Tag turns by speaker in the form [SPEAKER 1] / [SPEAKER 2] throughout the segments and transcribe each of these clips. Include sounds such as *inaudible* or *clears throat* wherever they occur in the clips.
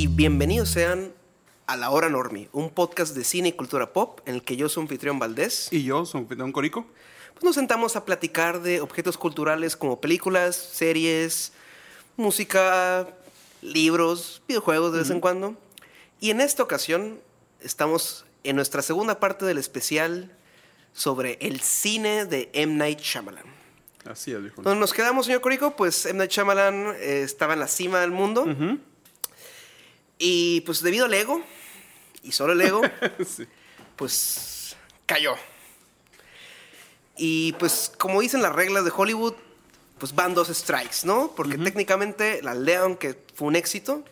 [SPEAKER 1] Y bienvenidos sean a La Hora Normie, un podcast de cine y cultura pop en el que yo soy anfitrión Valdés.
[SPEAKER 2] Y yo, soy anfitrión Corico.
[SPEAKER 1] Pues nos sentamos a platicar de objetos culturales como películas, series, música, libros, videojuegos de vez en cuando. Y en esta ocasión estamos en nuestra segunda parte del especial sobre el cine de M. Night Shyamalan.
[SPEAKER 2] Así es, viejo.
[SPEAKER 1] Donde nos quedamos, señor Corico, pues M. Night Shyamalan eh, estaba en la cima del mundo. Y pues debido al ego, y solo el ego, *laughs*
[SPEAKER 2] Sí.
[SPEAKER 1] pues cayó. Y pues como dicen las reglas de Hollywood, pues van dos strikes, ¿no? Porque técnicamente la Leon, que fue un éxito,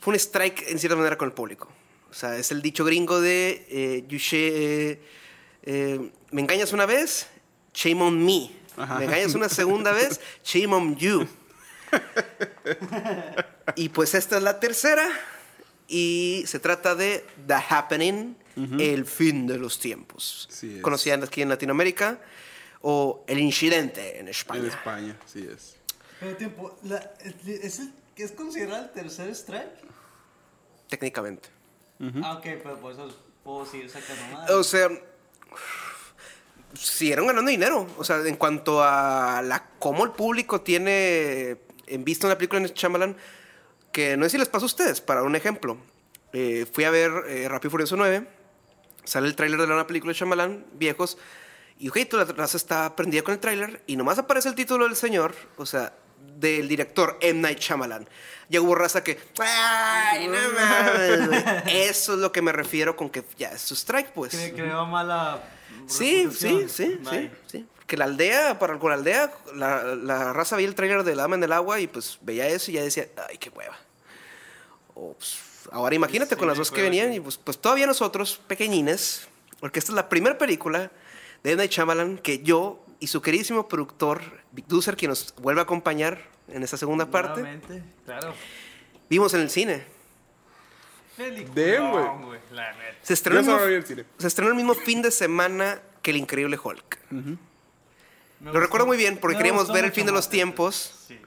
[SPEAKER 1] fue un strike en cierta manera con el público. O sea, es el dicho gringo de eh, you eh, eh, me engañas una vez, shame on me.
[SPEAKER 2] Ajá.
[SPEAKER 1] Me engañas una segunda *laughs* vez, shame on you. Y pues esta es la tercera y se trata de The Happening, el fin de los tiempos.
[SPEAKER 2] Sí.
[SPEAKER 1] Conocida aquí en Latinoamérica o El Incidente en España.
[SPEAKER 2] En España, sí es.
[SPEAKER 3] Pero tiempo, la- ¿es, el, ¿es considerado el tercer strike?
[SPEAKER 1] Técnicamente.
[SPEAKER 3] Ah, ok, pero por eso puedo seguir sacando más.
[SPEAKER 1] O sea, siguieron ganando dinero. O sea, en cuanto a la cómo el público tiene en vista una película en Shyamalan, que no sé si les pasa a ustedes, para un ejemplo. Eh, fui a ver eh, Rápido y Furioso 9, sale el tráiler de la nueva película de Shyamalan, viejos, y toda la raza está prendida con el tráiler, y nomás aparece el título del señor, o sea, del director M. Night Shyamalan. Ya hubo raza que, ¡ay, no mames! güey". *laughs* Eso es lo que me refiero con que ya es su strike, pues.
[SPEAKER 3] Cre- Creó mala.
[SPEAKER 1] Sí, sí, sí, sí, sí. Que la aldea, para con la aldea, la, la raza veía el trailer de La Dama en el Agua y pues veía eso y ya decía, ay, qué hueva. O, pues, ahora imagínate
[SPEAKER 3] Sí,
[SPEAKER 1] con las dos que venían y pues, pues todavía nosotros, pequeñines, porque esta es la primera película de. Night Shyamalan que yo y su queridísimo productor, Vic Duser, quien nos vuelve a acompañar en esta segunda parte,
[SPEAKER 3] claro.
[SPEAKER 1] vimos en el cine.
[SPEAKER 2] Damn, güey.
[SPEAKER 1] Se estrenó, el mismo,
[SPEAKER 2] vi el cine.
[SPEAKER 1] se estrenó el mismo fin de semana que El Increíble Hulk.
[SPEAKER 3] Me
[SPEAKER 1] Lo recuerdo muy bien porque
[SPEAKER 3] me
[SPEAKER 1] queríamos ver el fin de los tiempos
[SPEAKER 3] Sí.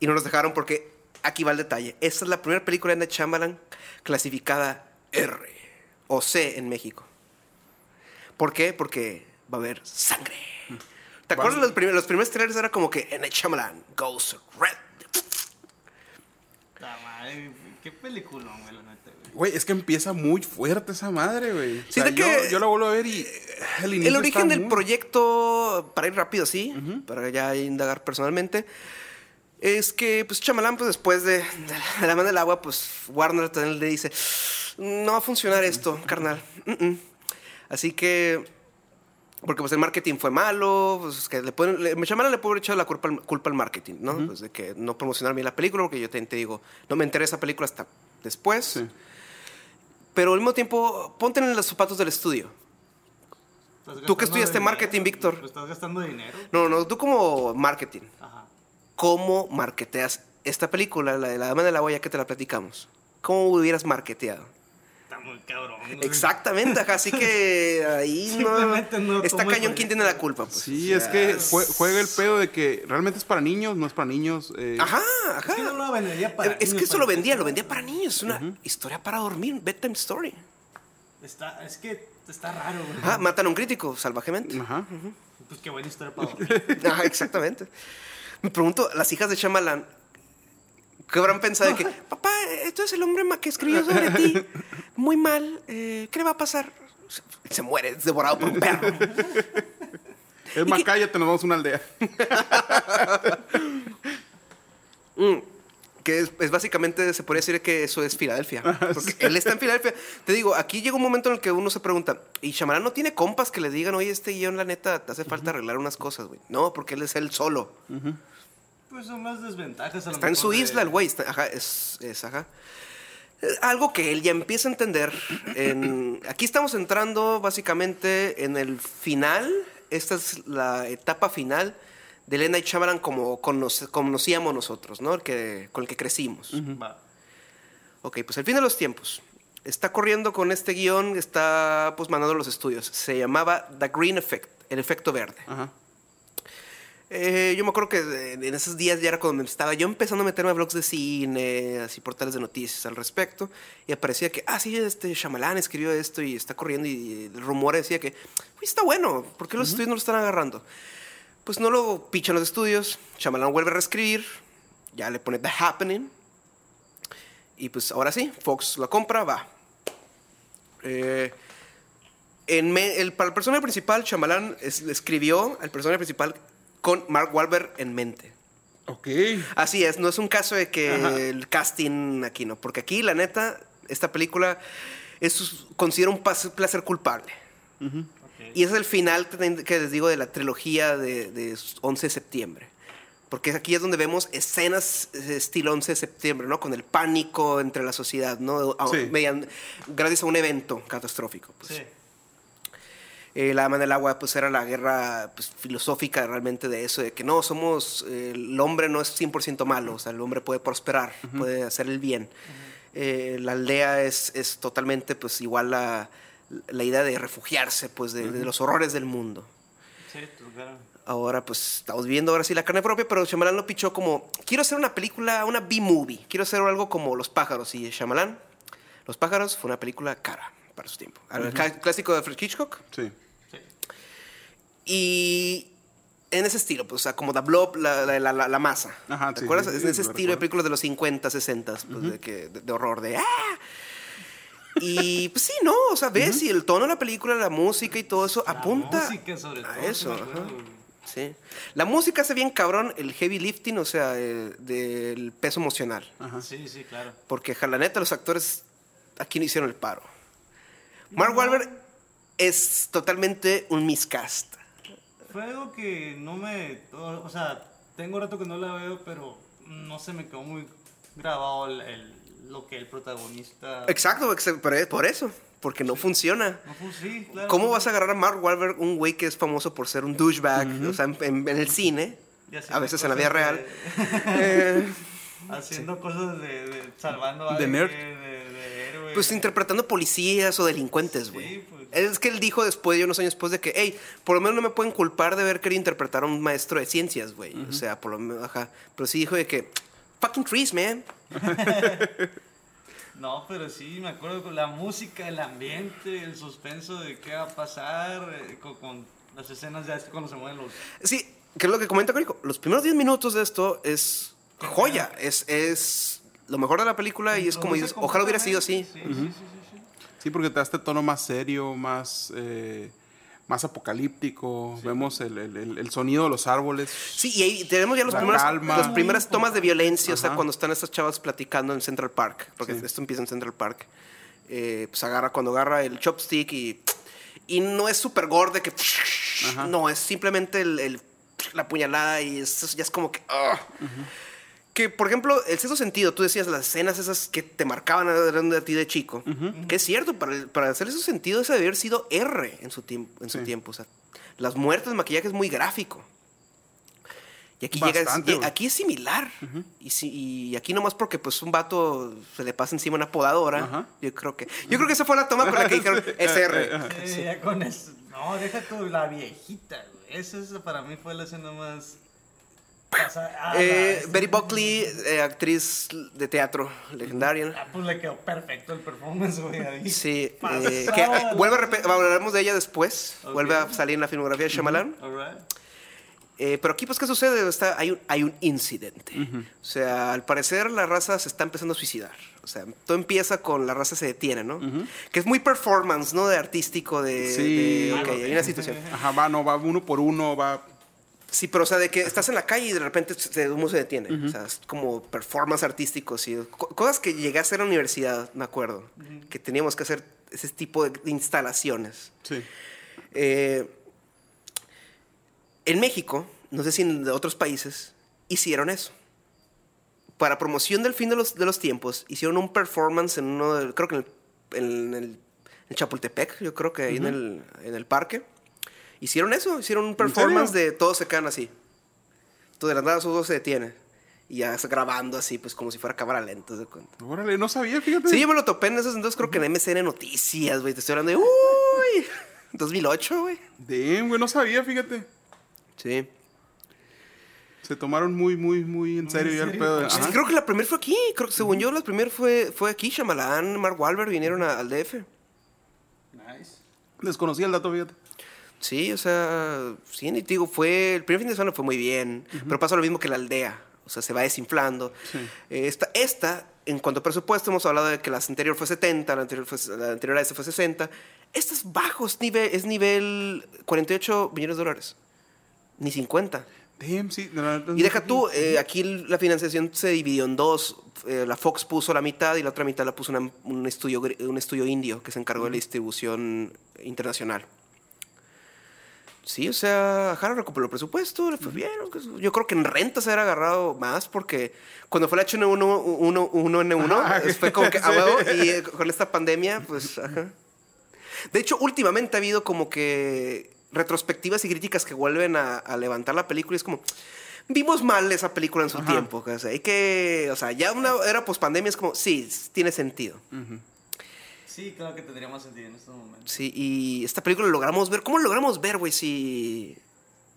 [SPEAKER 1] y no nos dejaron porque aquí va el detalle. Esta es la primera película de Night Shyamalan clasificada R o C en México. ¿Por qué? Porque va a haber sangre. ¿Te acuerdas los, primeros, los primeros trailers era como que Night Shyamalan goes red?
[SPEAKER 3] La madre, qué peliculón, güey, la neta, güey.
[SPEAKER 2] Güey, es que empieza muy fuerte esa madre, güey. O
[SPEAKER 1] Sí,
[SPEAKER 2] sea,
[SPEAKER 1] de
[SPEAKER 2] yo,
[SPEAKER 1] que-
[SPEAKER 2] yo la vuelvo a ver y el inicio
[SPEAKER 1] El origen
[SPEAKER 2] está
[SPEAKER 1] del
[SPEAKER 2] muy-
[SPEAKER 1] proyecto, para ir rápido así, para ya indagar personalmente, es que pues Chamalán, pues después de, de La mano del agua, pues Warner también le dice, no va a funcionar esto, carnal. Mm, mm". Así que, porque pues el marketing fue malo, pues que le pueden, le, Shyamalan le puede haber echado la culpa, al- culpa al marketing, ¿no? Pues de que no promocionar bien la película, porque yo te, te digo, no me enteré de esa película hasta después.
[SPEAKER 2] Sí.
[SPEAKER 1] Pero al mismo tiempo, ponte en los zapatos del estudio. ¿Tú qué
[SPEAKER 3] gastando
[SPEAKER 1] estudiaste
[SPEAKER 3] dinero,
[SPEAKER 1] marketing, Víctor?
[SPEAKER 3] Estás gastando dinero.
[SPEAKER 1] No, no, tú como marketing,
[SPEAKER 3] Ajá.
[SPEAKER 1] ¿cómo marketeas esta película, la de la Dama de la Huella que te la platicamos? ¿Cómo hubieras marketeado?
[SPEAKER 3] Muy cabrón. güey.
[SPEAKER 1] Exactamente, ajá, así que *laughs* ahí no,
[SPEAKER 3] no
[SPEAKER 1] está cañón quién tiene la culpa. Pues.
[SPEAKER 2] Sí, es que jue- juega el pedo de que realmente es para niños, no es para niños. eh,
[SPEAKER 1] Ajá,
[SPEAKER 3] Es que no
[SPEAKER 1] ajá.
[SPEAKER 3] lo vendería para
[SPEAKER 1] Es que eso lo vendía, lo vendía para niños, es una historia para dormir, bedtime story.
[SPEAKER 3] Está, es que está raro, güey.
[SPEAKER 1] Ajá, matan a un crítico salvajemente.
[SPEAKER 2] Ajá.
[SPEAKER 3] Pues qué buena historia para *laughs* dormir.
[SPEAKER 1] Ajá, exactamente. Me pregunto, las hijas de Shyamalan, ¿qué habrán pensado de que, *laughs* papá, esto es el hombre que escribió sobre ti? Muy mal, eh, ¿qué le va a pasar? Se- Se muere, es devorado por un perro. *laughs*
[SPEAKER 2] Es más, cállate, nos vamos a una aldea. *laughs*
[SPEAKER 1] Que es, es básicamente, se podría decir que eso es Filadelfia. Porque él está en Filadelfia. Te digo, aquí llega un momento en el que uno se pregunta, ¿y Shyamalan no tiene compas que le digan, oye, este guion, la neta, te hace falta arreglar unas cosas, güey? No, porque él es él solo.
[SPEAKER 3] Pues son las desventajas. a lo
[SPEAKER 1] Está en su
[SPEAKER 3] de-
[SPEAKER 1] isla el güey. está- Ajá, es, es, ajá. Algo que él ya empieza a entender. en- aquí estamos entrando básicamente en el final. Esta es la etapa final de Elena y Chamaran como conoce- conocíamos nosotros, ¿no? El que, con el que crecimos.
[SPEAKER 3] Va.
[SPEAKER 1] Ok, pues el fin de los tiempos. Está corriendo con este guion, está pues mandando los estudios. Se llamaba The Green Effect, el efecto verde.
[SPEAKER 2] Ajá.
[SPEAKER 1] Eh, yo me acuerdo que en esos días ya era cuando me estaba yo empezando a meterme a blogs de cine, así portales de noticias al respecto, y aparecía que, ah, sí, este Shyamalan escribió esto y está corriendo, y el rumor decía que, uy, está bueno, ¿por qué los estudios no lo están agarrando? Pues no lo pichan los estudios, Shyamalan vuelve a reescribir, ya le pone The Happening, y pues ahora sí, Fox la compra, va. Eh, en me- el, para el personaje principal, Shyamalan es- escribió al personaje principal con Mark Wahlberg en mente.
[SPEAKER 2] Ok.
[SPEAKER 1] Así es, no es un caso de que
[SPEAKER 2] Ajá.
[SPEAKER 1] el casting aquí no, porque aquí la neta, esta película es considero un placer culpable. Y es el final que les digo de la trilogía de, de 11 de septiembre. Porque aquí es donde vemos escenas eh, estilo 11 de septiembre, ¿no? Con el pánico entre la sociedad, ¿no?
[SPEAKER 2] Sí.
[SPEAKER 1] median- gracias a un evento catastrófico. Pues.
[SPEAKER 3] Sí.
[SPEAKER 1] Eh, la Dama del Agua, pues era la guerra pues, filosófica realmente de eso, de que no, somos, eh, el hombre no es 100% malo, o sea, el hombre puede prosperar, puede hacer el bien. Eh, la aldea es, es totalmente, pues, igual a la idea de refugiarse, pues, de, de los horrores del mundo.
[SPEAKER 3] Sí, pues, claro.
[SPEAKER 1] Ahora, pues, estamos viendo ahora sí la carne propia, pero Shyamalan lo pichó como, quiero hacer una película, una B-movie, quiero hacer algo como Los Pájaros, y Shyamalan, Los Pájaros fue una película cara para su tiempo. El clásico de Alfred Hitchcock,
[SPEAKER 2] Sí.
[SPEAKER 1] Y en ese estilo, pues, o sea, como The Blob, la, la, la- la masa.
[SPEAKER 2] Ajá,
[SPEAKER 1] ¿Te
[SPEAKER 2] sí,
[SPEAKER 1] acuerdas?
[SPEAKER 2] sí,
[SPEAKER 1] es
[SPEAKER 2] sí,
[SPEAKER 1] ese
[SPEAKER 2] lo
[SPEAKER 1] estilo de películas de los 50, 60, pues, de, que, de, de horror, de ¡ah! Y pues sí, no, o sea, ves, y el tono de la película, la música y todo eso apunta
[SPEAKER 3] música, sobre
[SPEAKER 1] a
[SPEAKER 3] todo,
[SPEAKER 1] eso.
[SPEAKER 3] sí
[SPEAKER 1] ajá. La música hace bien cabrón el heavy lifting, o sea, el- del peso emocional.
[SPEAKER 2] Ajá.
[SPEAKER 3] Sí, sí, claro.
[SPEAKER 1] Porque, la neta, los actores aquí no hicieron el paro. Mark Wahlberg es totalmente un miscast.
[SPEAKER 3] Fue algo que no me. O, sea, tengo rato que no la veo, pero no se me quedó muy grabado el, el- lo que el protagonista.
[SPEAKER 1] Exacto, ex- pero es por eso, porque no funciona.
[SPEAKER 3] No fue sí, claro.
[SPEAKER 1] ¿Cómo vas a agarrar a Mark Wahlberg, un güey que es famoso por ser un douchebag, o sea, en, en- en el cine, a veces en la vida
[SPEAKER 3] cosas
[SPEAKER 1] real?
[SPEAKER 3] de-
[SPEAKER 1] Eh, *laughs*
[SPEAKER 3] haciendo cosas de, de- salvando a
[SPEAKER 2] De.
[SPEAKER 3] De, de héroe.
[SPEAKER 1] pues interpretando policías o delincuentes, güey.
[SPEAKER 3] Sí, pues.
[SPEAKER 1] Es que él dijo después, y unos años después, de que, hey, por lo menos no me pueden culpar de haber querido interpretar a un maestro de ciencias, güey. O sea, por lo menos, ajá. Pero sí dijo de que, fucking trees, man. *laughs*
[SPEAKER 3] No, pero sí, me acuerdo con la música, el ambiente, el suspenso de qué va a pasar, eh, con, con las escenas ya cuando se mueven los...
[SPEAKER 1] Sí, que es lo que comenta. Los primeros 10 minutos de esto es joya. Es, es lo mejor de la película y es como dices, ojalá hubiera sido así.
[SPEAKER 3] Sí, sí, sí, sí, sí.
[SPEAKER 2] Sí, porque te da este tono más serio, más, eh, más apocalíptico. Vemos el, el- el- el sonido de los árboles.
[SPEAKER 1] Sí, y ahí tenemos ya los primeros, las primeras tomas de violencia, o sea, cuando están estas chavas platicando en Central Park, porque
[SPEAKER 2] Sí.
[SPEAKER 1] esto empieza en Central Park. Eh, pues agarra, cuando agarra el chopstick y, y no es súper gore de que...
[SPEAKER 2] Ajá.
[SPEAKER 1] No, es simplemente el, el- la puñalada y eso ya es como que... ah. Que, por ejemplo, el sexto sentido, tú decías las escenas esas que te marcaban de ti de chico. Que es cierto, para, el- para hacer esos sentido, ese debe haber sido R en su, tiempo en su
[SPEAKER 2] Sí.
[SPEAKER 1] tiempo. O sea, las muertes, el maquillaje es muy gráfico. Y aquí llega,
[SPEAKER 2] Bastante,
[SPEAKER 1] y
[SPEAKER 2] güey.
[SPEAKER 1] aquí es similar. y, si- y aquí nomás porque pues un vato se le pasa encima una podadora.
[SPEAKER 2] Ajá.
[SPEAKER 1] Yo creo que. Yo creo que esa fue la toma con la que dijeron *laughs* es R.
[SPEAKER 3] Sí, ya con eso. No, deja tú la viejita, güey. Esa es, para mí fue la escena más... ah,
[SPEAKER 1] Eh,
[SPEAKER 3] la-
[SPEAKER 1] Betty Buckley, eh, actriz de teatro legendaria.
[SPEAKER 3] Ah, pues le quedó perfecto el performance, güey, ahí.
[SPEAKER 1] Sí, eh, que eh, vuelve a hablaremos de ella después. Vuelve a salir en la filmografía de Shyamalan.
[SPEAKER 3] Alright.
[SPEAKER 1] Eh, pero aquí, pues, ¿qué sucede? Está, hay, un, hay un incidente. O sea, al parecer la raza se está empezando a suicidar. O sea, todo empieza con la raza se detiene, ¿no? Que es muy performance, ¿no? De artístico, de...
[SPEAKER 2] Sí.
[SPEAKER 1] de, ok, hay una situación.
[SPEAKER 2] Ajá, va, no, va uno por uno, va.
[SPEAKER 1] Sí, pero o sea, de que estás en la calle y de repente se, uno se detiene. O sea, es como performance artístico, sí. Co- cosas que llegué a hacer en la universidad, me acuerdo. Que teníamos que hacer ese tipo de, instalaciones.
[SPEAKER 2] Sí.
[SPEAKER 1] Eh, en México, no sé si en otros países, hicieron eso. Para promoción del fin de los, de los tiempos, hicieron un performance en uno, de- creo que en el, en el- en Chapultepec, yo creo que ahí en, el, en el parque. Hicieron eso, hicieron un performance de todos se quedan así. Todo de la nada todo se detiene. Y ya está grabando así, pues como si fuera cámara lenta, ¿se cuenta?
[SPEAKER 2] Órale, no sabía, fíjate.
[SPEAKER 1] Sí, yo me lo topé en esos entonces, creo que en MCN Noticias, güey. Te estoy hablando de, uy, *laughs* 2008, güey.
[SPEAKER 2] Damn, güey, no sabía, fíjate.
[SPEAKER 1] Sí.
[SPEAKER 2] Se tomaron muy, muy, muy en serio ya el pedo. de-
[SPEAKER 1] Sí, creo que la primera fue aquí. Creo que según yo, la primera fue, fue aquí. Shyamalan, Mark Wahlberg vinieron a- al DF.
[SPEAKER 3] Nice.
[SPEAKER 2] Desconocía el dato, fíjate.
[SPEAKER 1] Sí, o sea, sí, y te digo, fue, el primer fin de semana fue muy bien, pero pasa lo mismo que la aldea, o sea, se va desinflando.
[SPEAKER 2] Sí.
[SPEAKER 1] Eh, Esta, esta, en cuanto a presupuesto, hemos hablado de que la anterior fue 70, la anterior, fue, la anterior a esta fue 60. Esta es bajo, es nivel, es nivel 48 millones de dólares, ni 50.
[SPEAKER 2] Damn, sí.
[SPEAKER 1] Y deja tú, eh, aquí la financiación se dividió en dos. Eh, la Fox puso la mitad y la otra mitad la puso una- un, estudio, un estudio indio que se encargó de la distribución internacional. Sí, o sea, Jara recuperó el presupuesto, le fue bien. Yo creo que en renta se hubiera agarrado más porque cuando fue la H1N1,
[SPEAKER 2] Ajá,
[SPEAKER 1] fue como que a *laughs*
[SPEAKER 2] sí.
[SPEAKER 1] huevo y eh, con esta pandemia, pues, ajá. De hecho, últimamente ha habido como que retrospectivas y críticas que vuelven a, a levantar la película y es como, vimos mal esa película en su
[SPEAKER 2] Ajá.
[SPEAKER 1] tiempo. O sea, hay que, o sea, ya una era pospandemia es como, sí, tiene sentido.
[SPEAKER 3] Sí, claro que tendría más sentido en estos momentos.
[SPEAKER 1] Sí, y esta película lo logramos ver. ¿Cómo lo logramos ver, güey? Si...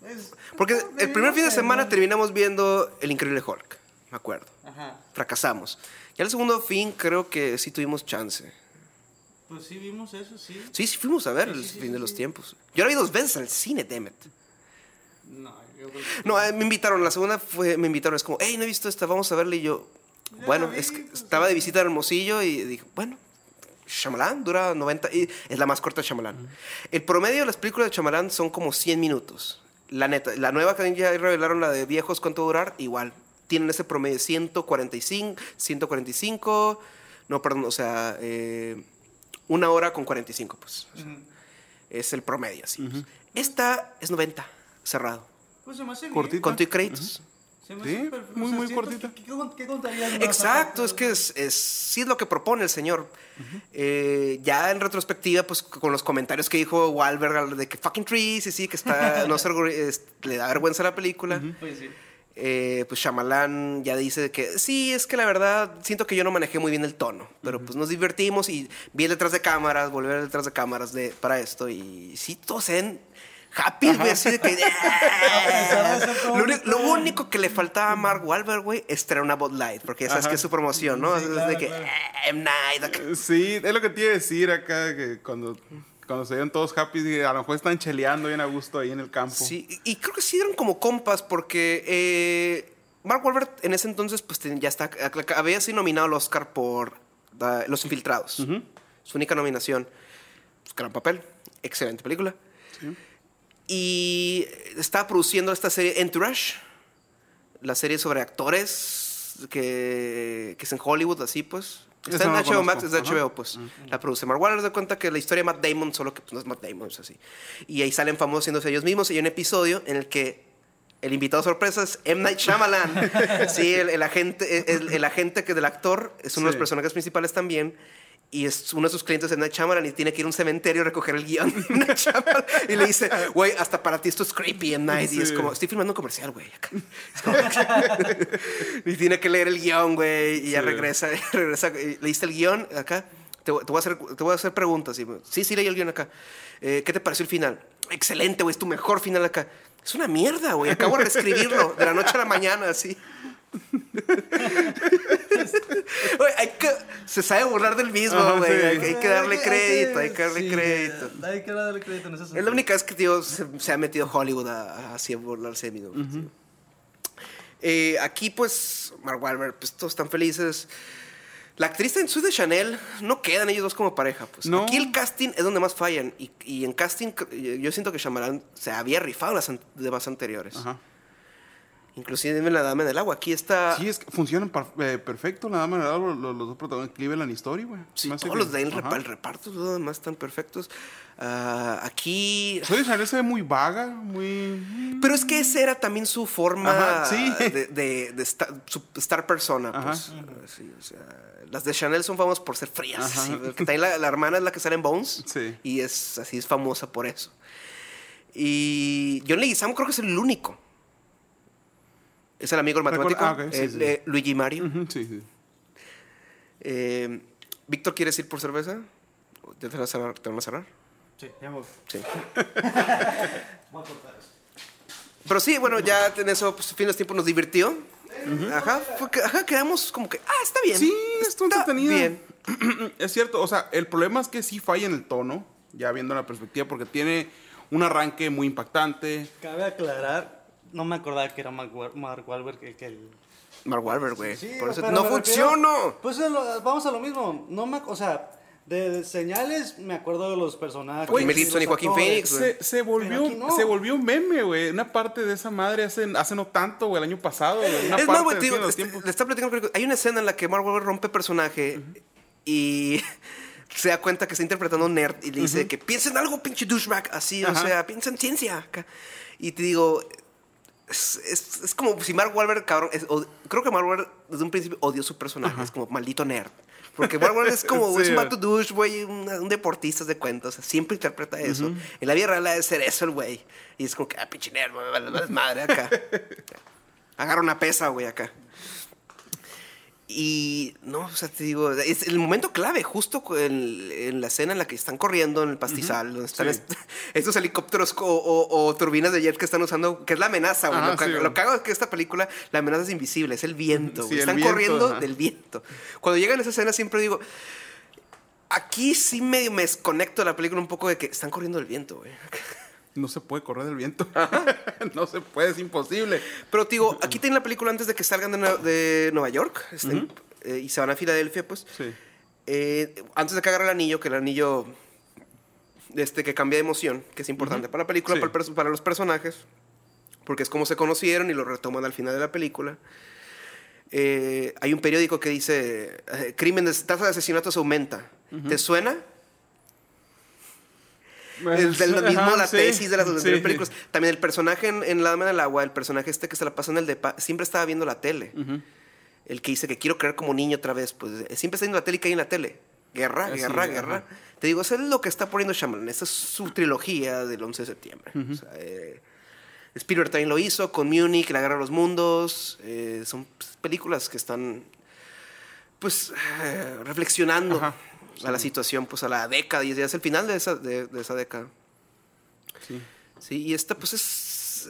[SPEAKER 3] Es-
[SPEAKER 1] Porque el primer fin de semana terminamos viendo El Increíble Hulk, me acuerdo.
[SPEAKER 3] Ajá.
[SPEAKER 1] Fracasamos. Ya el segundo fin creo que sí tuvimos chance.
[SPEAKER 3] Pues sí, vimos eso, sí.
[SPEAKER 1] Sí, sí fuimos a ver
[SPEAKER 3] Sí,
[SPEAKER 1] el
[SPEAKER 3] sí,
[SPEAKER 1] fin
[SPEAKER 3] sí,
[SPEAKER 1] de los tiempos. Yo la vi dos veces al cine, Demet.
[SPEAKER 3] No, yo creo que...
[SPEAKER 1] No, eh, me invitaron. La segunda fue, me invitaron. Es como, hey, no he visto esta, vamos a verla. Y yo,
[SPEAKER 3] Ya
[SPEAKER 1] bueno,
[SPEAKER 3] vi,
[SPEAKER 1] es que
[SPEAKER 3] pues,
[SPEAKER 1] estaba de visita en Hermosillo y dije, bueno, Shyamalan dura 90. Y es la más corta de Shyamalan. El promedio de las películas de Shyamalan son como 100 minutos. La neta, la nueva que ya revelaron, la de viejos, ¿cuánto va a durar? Igual. Tienen ese promedio 145, 145. No, perdón, o sea, eh, una hora con 45, pues. Sea,
[SPEAKER 3] Ujú.
[SPEAKER 1] Es el promedio, así. pues. Esta es 90, cerrado.
[SPEAKER 3] Pues se me hace.
[SPEAKER 2] Cortito.
[SPEAKER 1] Con créditos.
[SPEAKER 3] Se me
[SPEAKER 2] Sí, muy,
[SPEAKER 3] O sea,
[SPEAKER 2] muy cortita.
[SPEAKER 3] ¿Qué, qué, qué más
[SPEAKER 1] Exacto, es que es, es- sí es lo que propone el señor. Eh, ya en retrospectiva, pues con los comentarios que dijo Wahlberg de que fucking trees y sí, que está, *laughs* no se orgu- es- le da vergüenza a la película.
[SPEAKER 3] Pues sí.
[SPEAKER 1] Eh, pues Shyamalan ya dice que sí, es que la verdad siento que yo no manejé muy bien el tono, pero pues nos divertimos y vi el detrás de cámaras, volví a ver el detrás de cámaras de, para esto y sí, todos se ven happy, güey, así de que...
[SPEAKER 3] todo
[SPEAKER 1] lo, único, lo único que le faltaba a Mark Wahlberg, güey, es traer una Bud Light, porque ya sabes
[SPEAKER 2] Ajá.
[SPEAKER 1] que es su promoción, ¿no?
[SPEAKER 3] Sí,
[SPEAKER 1] es
[SPEAKER 3] claro,
[SPEAKER 1] de que...
[SPEAKER 3] claro.
[SPEAKER 1] "Eh, M. Night", acá.
[SPEAKER 2] Sí, es lo que te iba a decir acá, que cuando, cuando se ven todos happy, a lo mejor están cheleando bien a gusto ahí en el campo.
[SPEAKER 1] Sí, y creo que sí eran como compas porque eh, Mark Wahlberg en ese entonces pues ya está, había sido nominado al Oscar por da- Los Infiltrados. Su única nominación. Pues, gran papel, excelente película. Y estaba produciendo esta serie Entourage, la serie sobre actores que, que es en Hollywood, así pues. Está en
[SPEAKER 2] no la
[SPEAKER 1] HBO Max, es de. HBO, pues. La produce Mark Wahlberg, de cuenta que la historia de Matt Damon, solo que pues, no es Matt Damon, es así. Y ahí salen famosos siéndose ellos mismos. Y hay un episodio en el que el invitado sorpresa es M. Night Shyamalan. *laughs* sí, el, el agente, el, el agente que del actor es uno de los
[SPEAKER 2] Sí.
[SPEAKER 1] personajes principales también. Y es uno de sus clientes es Night Shyamalan y tiene que ir a un cementerio a recoger el guion de. Night *laughs* Shyamalan. Y le dice, güey, hasta para ti esto es creepy, M. Night. Y es como, estoy filmando un comercial, güey. acá. Es como- *laughs* y tiene que leer el guion, güey. Y ya regresa, *laughs* regresa. y ¿Leíste el guion acá? Te, voy- te voy a hacer, te voy a hacer preguntas. Y, sí, sí, leí el guion acá. Eh, ¿Qué te pareció el final? Excelente, güey. Es tu mejor final acá. Es una mierda, güey. Acabo de reescribirlo de la noche a la mañana, así. *laughs* Hay que, se sabe burlar del mismo,
[SPEAKER 2] Ajá,
[SPEAKER 1] güey.
[SPEAKER 2] sí.
[SPEAKER 1] hay, hay que darle crédito, hay que darle
[SPEAKER 3] sí,
[SPEAKER 1] crédito.
[SPEAKER 3] Hay que darle crédito en ese
[SPEAKER 1] Es la única vez que, tío, se, se ha metido Hollywood a, a así a burlarse de mí. Eh, aquí, pues, Mark Wahlberg, pues todos están felices. La actriz en Sue de Chanel no quedan ellos dos como pareja. Pues.
[SPEAKER 2] No.
[SPEAKER 1] Aquí el casting es donde más fallan. Y, y en casting, yo siento que Shyamalan se había rifado en las an- demás anteriores.
[SPEAKER 2] Ajá.
[SPEAKER 1] Inclusive en La Dama en el Agua. Aquí está.
[SPEAKER 2] Sí, es que funcionan eh, perfecto, nada más los, los, los dos protagonistas, Cleveland y Story, güey.
[SPEAKER 1] Sí, todos
[SPEAKER 2] que-
[SPEAKER 1] los de ahí, el, el reparto, los demás están perfectos. Ah, aquí.
[SPEAKER 2] Chanel se ve muy vaga, muy...
[SPEAKER 1] Pero es que esa era también su forma
[SPEAKER 2] Ajá, sí.
[SPEAKER 1] de, de, de esta- su star persona.
[SPEAKER 2] Ajá.
[SPEAKER 1] Pues. Sí, o sea, las de Chanel son famosas por ser frías. Sí, también la, la hermana es la que sale en Bones.
[SPEAKER 2] Sí.
[SPEAKER 1] Y es así, es famosa por eso. Y John Leguizamo creo que es el único. Es el amigo del matemático,
[SPEAKER 2] ah, ok, sí,
[SPEAKER 1] eh,
[SPEAKER 2] sí.
[SPEAKER 1] eh, Luigi Mario.
[SPEAKER 2] Ujú, sí, sí.
[SPEAKER 1] Eh, Víctor, ¿quieres ir por cerveza? ¿Ya te van a cerrar? ¿Te van a cerrar?
[SPEAKER 3] Sí, ya me voy.
[SPEAKER 1] Sí. *laughs*
[SPEAKER 3] Voy a cortar eso.
[SPEAKER 1] Pero sí, bueno, ya en eso, pues, fin de tiempo nos divirtió. Ajá, fue que- ajá, quedamos como que, ah, está bien.
[SPEAKER 2] Sí, estuvo entretenida.
[SPEAKER 1] Bien. *clears throat*
[SPEAKER 2] es cierto, o sea, el problema es que sí falla en el tono, ya viendo la perspectiva, porque tiene un arranque muy impactante.
[SPEAKER 3] Cabe aclarar, no me acordaba que era Mark, Mark Wahlberg que, que el...
[SPEAKER 1] Mark Wahlberg, güey.
[SPEAKER 3] Sí,
[SPEAKER 1] Por eso
[SPEAKER 3] pero
[SPEAKER 1] no funcionó.
[SPEAKER 3] Pues vamos a lo mismo. No me, o sea, de, de señales me acuerdo de los personajes.
[SPEAKER 1] Güey,
[SPEAKER 3] y
[SPEAKER 1] Mel Gibson
[SPEAKER 3] los
[SPEAKER 1] y Joaquín. Phoenix.
[SPEAKER 2] Se, se volvió,
[SPEAKER 3] no.
[SPEAKER 2] se volvió meme, güey. Una parte de esa madre hace, hace no tanto, güey, el año pasado. Una
[SPEAKER 1] Es
[SPEAKER 2] parte
[SPEAKER 1] más, güey,
[SPEAKER 2] los
[SPEAKER 1] este- le está platicando Hay una escena en la que Mark Wahlberg rompe personaje y *laughs* se da cuenta que está interpretando a un nerd y le dice que piensa en algo, pinche douchebag, así, o sea, piensa en ciencia. Y te digo, es, es- es como si Mark Wahlberg, cabrón, es- o- creo que Mark Wahlberg desde un principio odió su personaje, es como maldito nerd. Porque Mark Wahlberg es *laughs* como,
[SPEAKER 2] Sí,
[SPEAKER 1] es un
[SPEAKER 2] güey.
[SPEAKER 1] vato douche, güey, un, un deportista de cuentos, o sea, siempre interpreta eso. En la vida real ha de ser eso el güey. Y es como que, ah, pinche nerd, madre acá. *laughs* Agarra una pesa, güey, acá. Y no, o sea, te digo, es el momento clave, justo en, en la escena en la que están corriendo en el pastizal, donde están
[SPEAKER 2] Sí.
[SPEAKER 1] Est- estos helicópteros o, o- o turbinas de jet que están usando, que es la amenaza, güey.
[SPEAKER 2] Ajá,
[SPEAKER 1] Lo,
[SPEAKER 2] sí,
[SPEAKER 1] lo hago es que esta película, la amenaza es invisible, es el viento.
[SPEAKER 2] Sí, el
[SPEAKER 1] están
[SPEAKER 2] viento,
[SPEAKER 1] corriendo
[SPEAKER 2] ajá.
[SPEAKER 1] del viento. Cuando llegan a esa escena siempre digo, aquí sí medio me desconecto de la película un poco de que están corriendo del viento, güey. *laughs*
[SPEAKER 2] No se puede correr del viento. *laughs* no se puede, es imposible.
[SPEAKER 1] Pero digo, aquí tienen la película antes de que salgan de, de Nueva York este, eh, y se van a Filadelfia, pues.
[SPEAKER 2] Sí.
[SPEAKER 1] Eh, antes de que agarre el anillo, que el anillo este, que cambia de emoción, que es importante para la película,
[SPEAKER 2] Sí.
[SPEAKER 1] para, los personajes, porque es como se conocieron y lo retoman al final de la película. Eh, hay un periódico que dice, eh, crímenes, tasa de asesinatos aumenta. ¿Te suena? Es mismo
[SPEAKER 2] Ajá,
[SPEAKER 1] la
[SPEAKER 2] sí,
[SPEAKER 1] tesis de las
[SPEAKER 2] sí.
[SPEAKER 1] películas. También el personaje en, en La Dama del Agua, el personaje este que se la pasa en el depa, siempre estaba viendo la tele. El que dice que quiero creer como niño otra vez, pues eh, siempre está viendo la tele y cae en la tele. Guerra,
[SPEAKER 2] Así,
[SPEAKER 1] guerra,
[SPEAKER 2] ajá.
[SPEAKER 1] guerra. Te digo, eso es lo que está poniendo Shyamalan. Esa es su trilogía del 11 de septiembre. O sea, eh, Spielberg también lo hizo con Munich, La Guerra de los Mundos. eh, son pues, películas que están, pues, eh, reflexionando
[SPEAKER 2] Ajá,
[SPEAKER 1] a la situación, pues, a la década. Y es el final de esa, de, de esa década.
[SPEAKER 2] Sí.
[SPEAKER 1] Sí, y esta pues es...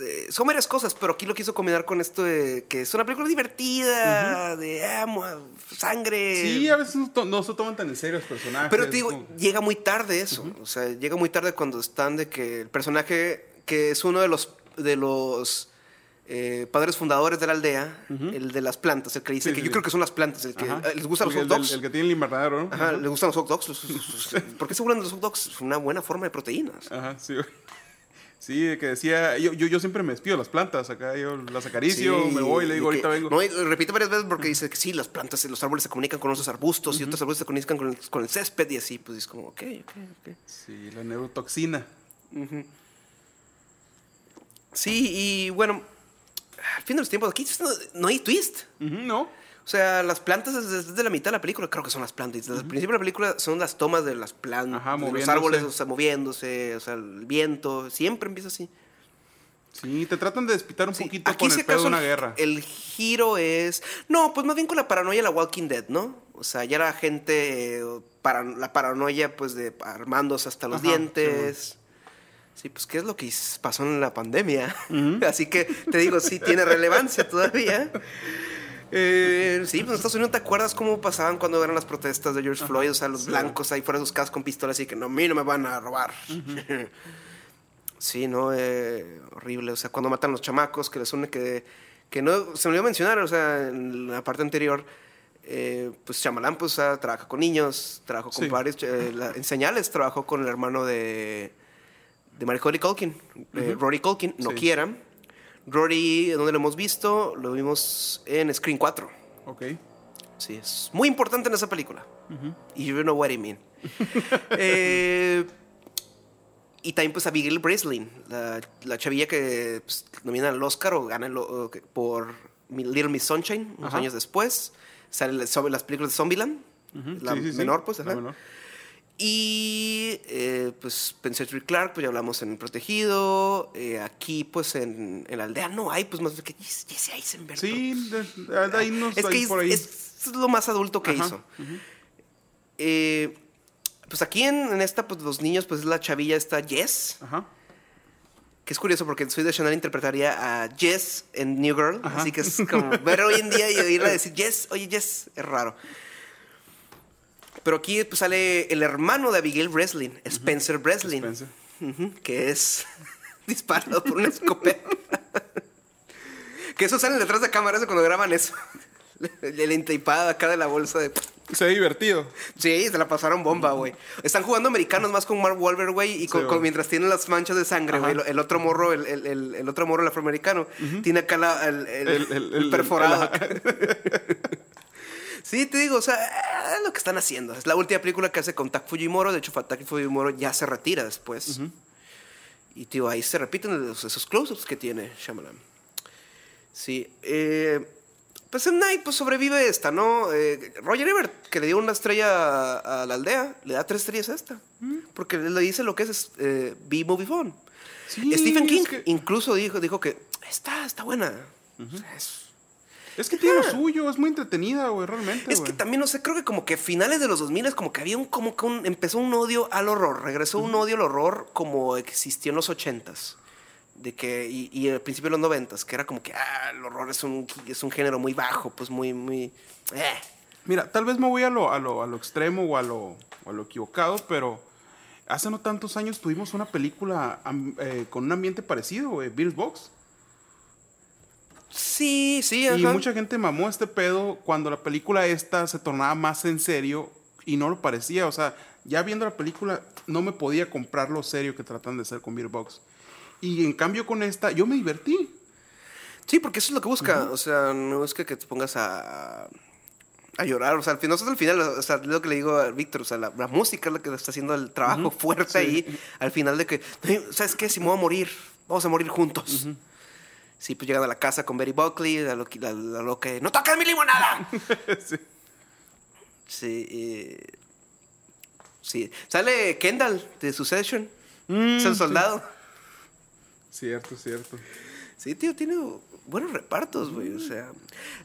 [SPEAKER 1] eh, son varias cosas, pero aquí lo quiso combinar con esto de que es una película divertida, de amo, sangre.
[SPEAKER 2] Sí, a veces no, se toman tan en serio los personajes.
[SPEAKER 1] Pero te digo,
[SPEAKER 2] como-
[SPEAKER 1] llega muy tarde eso. O sea, llega muy tarde cuando están de que el personaje que es uno de los de los eh, padres fundadores de la aldea, el de las plantas, el que dice
[SPEAKER 2] Sí,
[SPEAKER 1] que
[SPEAKER 2] sí,
[SPEAKER 1] yo
[SPEAKER 2] sí.
[SPEAKER 1] creo que son las plantas, el que
[SPEAKER 2] Ajá.
[SPEAKER 1] les gustan los hot dogs.
[SPEAKER 2] El, que tiene el invernadero, ¿no?
[SPEAKER 1] Ajá, les gustan los hot dogs. ¿Por qué se burlan de los hot dogs? Es una buena forma de proteínas.
[SPEAKER 2] Ajá, sí. Sí, de que decía, yo, yo, yo siempre me despido de las plantas, acá yo las acaricio,
[SPEAKER 1] Sí,
[SPEAKER 2] me voy, le digo, ahorita vengo.
[SPEAKER 1] No, y repite varias veces porque dice que sí, las plantas, los árboles se comunican con otros arbustos y otros arbustos se comunican con el, con el césped y así, pues es como, ok, ok, ok.
[SPEAKER 2] Sí, la neurotoxina.
[SPEAKER 1] Sí, y bueno, al fin de los tiempos, aquí no, no hay twist.
[SPEAKER 2] ¿No?
[SPEAKER 1] O sea, las plantas desde, la mitad de la película creo que son las plantas. Desde el principio de la película son las tomas de las plantas,
[SPEAKER 2] Ajá,
[SPEAKER 1] de los árboles, o sea, moviéndose, o sea, el viento, siempre empieza así.
[SPEAKER 2] Sí, te tratan de despitar un
[SPEAKER 1] Sí,
[SPEAKER 2] poquito con
[SPEAKER 1] si
[SPEAKER 2] el pedo de una guerra.
[SPEAKER 1] El giro es. No, pues más bien con la paranoia de la Walking Dead, ¿no? O sea, ya la gente. eh, para, la paranoia, pues, de armándose hasta los
[SPEAKER 2] Ajá,
[SPEAKER 1] dientes. Sí, pues, ¿qué es lo que pasó en la pandemia? *laughs* Así que te digo, sí tiene relevancia todavía. Eh, sí, pues en Estados Unidos, ¿te acuerdas cómo pasaban cuando eran las protestas de George Floyd? O sea, los blancos ahí fuera de sus casas con pistolas y que no, a mí no me van a robar. *laughs* Sí, ¿no? Eh, horrible. O sea, cuando matan a los chamacos, que les une que, que no, se me olvidó mencionar, o sea, en la parte anterior, eh, pues Chamalán pues trabaja con niños, trabajó con
[SPEAKER 2] Sí.
[SPEAKER 1] varios, eh, la- en señales trabajó con el hermano de, de Macaulay Culkin, eh, Rory Culkin, no
[SPEAKER 2] Sí.
[SPEAKER 1] quiera. Rory, ¿dónde lo hemos visto? Lo vimos en Screen 4.
[SPEAKER 2] Ok.
[SPEAKER 1] Sí, es muy importante en esa película. Y you know what I mean. *laughs* Eh, y también pues Abigail Breslin, la, la chavilla que pues, nomina al Oscar o gana el o- por Little Miss Sunshine unos
[SPEAKER 2] Ajá.
[SPEAKER 1] años después. Sale sobre las películas de Zombieland. La
[SPEAKER 2] sí, sí, sí.
[SPEAKER 1] menor, pues.
[SPEAKER 2] La
[SPEAKER 1] ajá.
[SPEAKER 2] menor.
[SPEAKER 1] Y eh, pues Spencer Tracy Clark, pues ya hablamos en Protegido. Eh, aquí, pues en, en la aldea no hay, pues más que Jesse Eisenberg.
[SPEAKER 2] Sí, de, de- ahí nos
[SPEAKER 1] Es que es,
[SPEAKER 2] por ahí.
[SPEAKER 1] es lo más adulto que
[SPEAKER 2] Ajá,
[SPEAKER 1] hizo. Eh, pues aquí en, en esta, pues los niños, pues es la chavilla esta Jess.
[SPEAKER 2] Ajá.
[SPEAKER 1] Que es curioso porque soy de Chanel interpretaría a Jess en New Girl. Así que es como ver hoy en día y oírla decir Jess, oye Jess, es raro. Pero aquí pues, sale el hermano de Abigail Breslin, Spencer Breslin.
[SPEAKER 2] Spencer.
[SPEAKER 1] Ujú, que es disparado por una escopeta. que eso sale detrás de cámara eso cuando graban eso. Le inteipada acá de la bolsa de...
[SPEAKER 2] Se ve divertido.
[SPEAKER 1] Sí, se la pasaron bomba, güey. Están jugando americanos más con Mark Wahlberg, güey, y con,
[SPEAKER 2] Sí,
[SPEAKER 1] con-
[SPEAKER 2] güey.
[SPEAKER 1] mientras tienen las manchas de sangre, güey. El, otro morro, el, el- el- el otro morro, el afroamericano, tiene acá la- el- perforado. Sí, te digo, o sea, es lo que están haciendo. Es la última película que hace con Tak Fujimoro. De hecho, Tak Fujimoro ya se retira después. Y, tío, ahí se repiten los- esos close-ups que tiene Shyamalan. Sí. eh, pues en Night pues sobrevive esta, ¿no? Eh, Roger Ebert, que le dio una estrella a, a la aldea, le da tres estrellas a esta. Porque le dice lo que es eh, B-Movie Phone.
[SPEAKER 2] Sí,
[SPEAKER 1] Stephen King
[SPEAKER 2] es que-
[SPEAKER 1] incluso dijo, dijo que está, está buena. O sea, es,
[SPEAKER 2] Es que tiene lo suyo, es muy entretenida, güey, realmente.
[SPEAKER 1] Es que también, no sé, creo que como que finales de los 2000 es como que había un, como que un, empezó un odio al horror, regresó un odio al horror como existió en los 80s. De que, y, y al principio de los 90 que era como que, ah, el horror es un, es un género muy bajo, pues muy, muy, eh.
[SPEAKER 2] Mira, tal vez me voy a lo, a lo, a lo extremo o a lo, o a lo equivocado, pero hace no tantos años tuvimos una película eh, con un ambiente parecido, Beers Box.
[SPEAKER 1] Sí, sí,
[SPEAKER 2] Y
[SPEAKER 1] ajá.
[SPEAKER 2] mucha gente mamó este pedo cuando la película esta se tornaba más en serio y no lo parecía. O sea, ya viendo la película no me podía comprar lo serio que tratan de hacer con Beer Box. Y en cambio con esta, yo me divertí.
[SPEAKER 1] Sí, porque eso es lo que busca. O sea, no es que, que te pongas a, a llorar. O sea, al final, nosotros al final, o sea, es lo que le digo a Víctor, o sea, la, la música es la que está haciendo el trabajo fuerte ahí. Al final de que, "Ay, ¿sabes qué? Si me voy a morir, vamos a morir juntos. Sí, pues llegan a la casa con Betty Buckley, a lo que, a lo que ¡No toques mi limonada! *laughs*
[SPEAKER 2] Sí.
[SPEAKER 1] sí, eh, sí. Sale Kendall de Succession.
[SPEAKER 2] Mm,
[SPEAKER 1] es el
[SPEAKER 2] sí.
[SPEAKER 1] soldado.
[SPEAKER 2] Cierto, cierto.
[SPEAKER 1] Sí, tío, tiene buenos repartos, güey. O sea,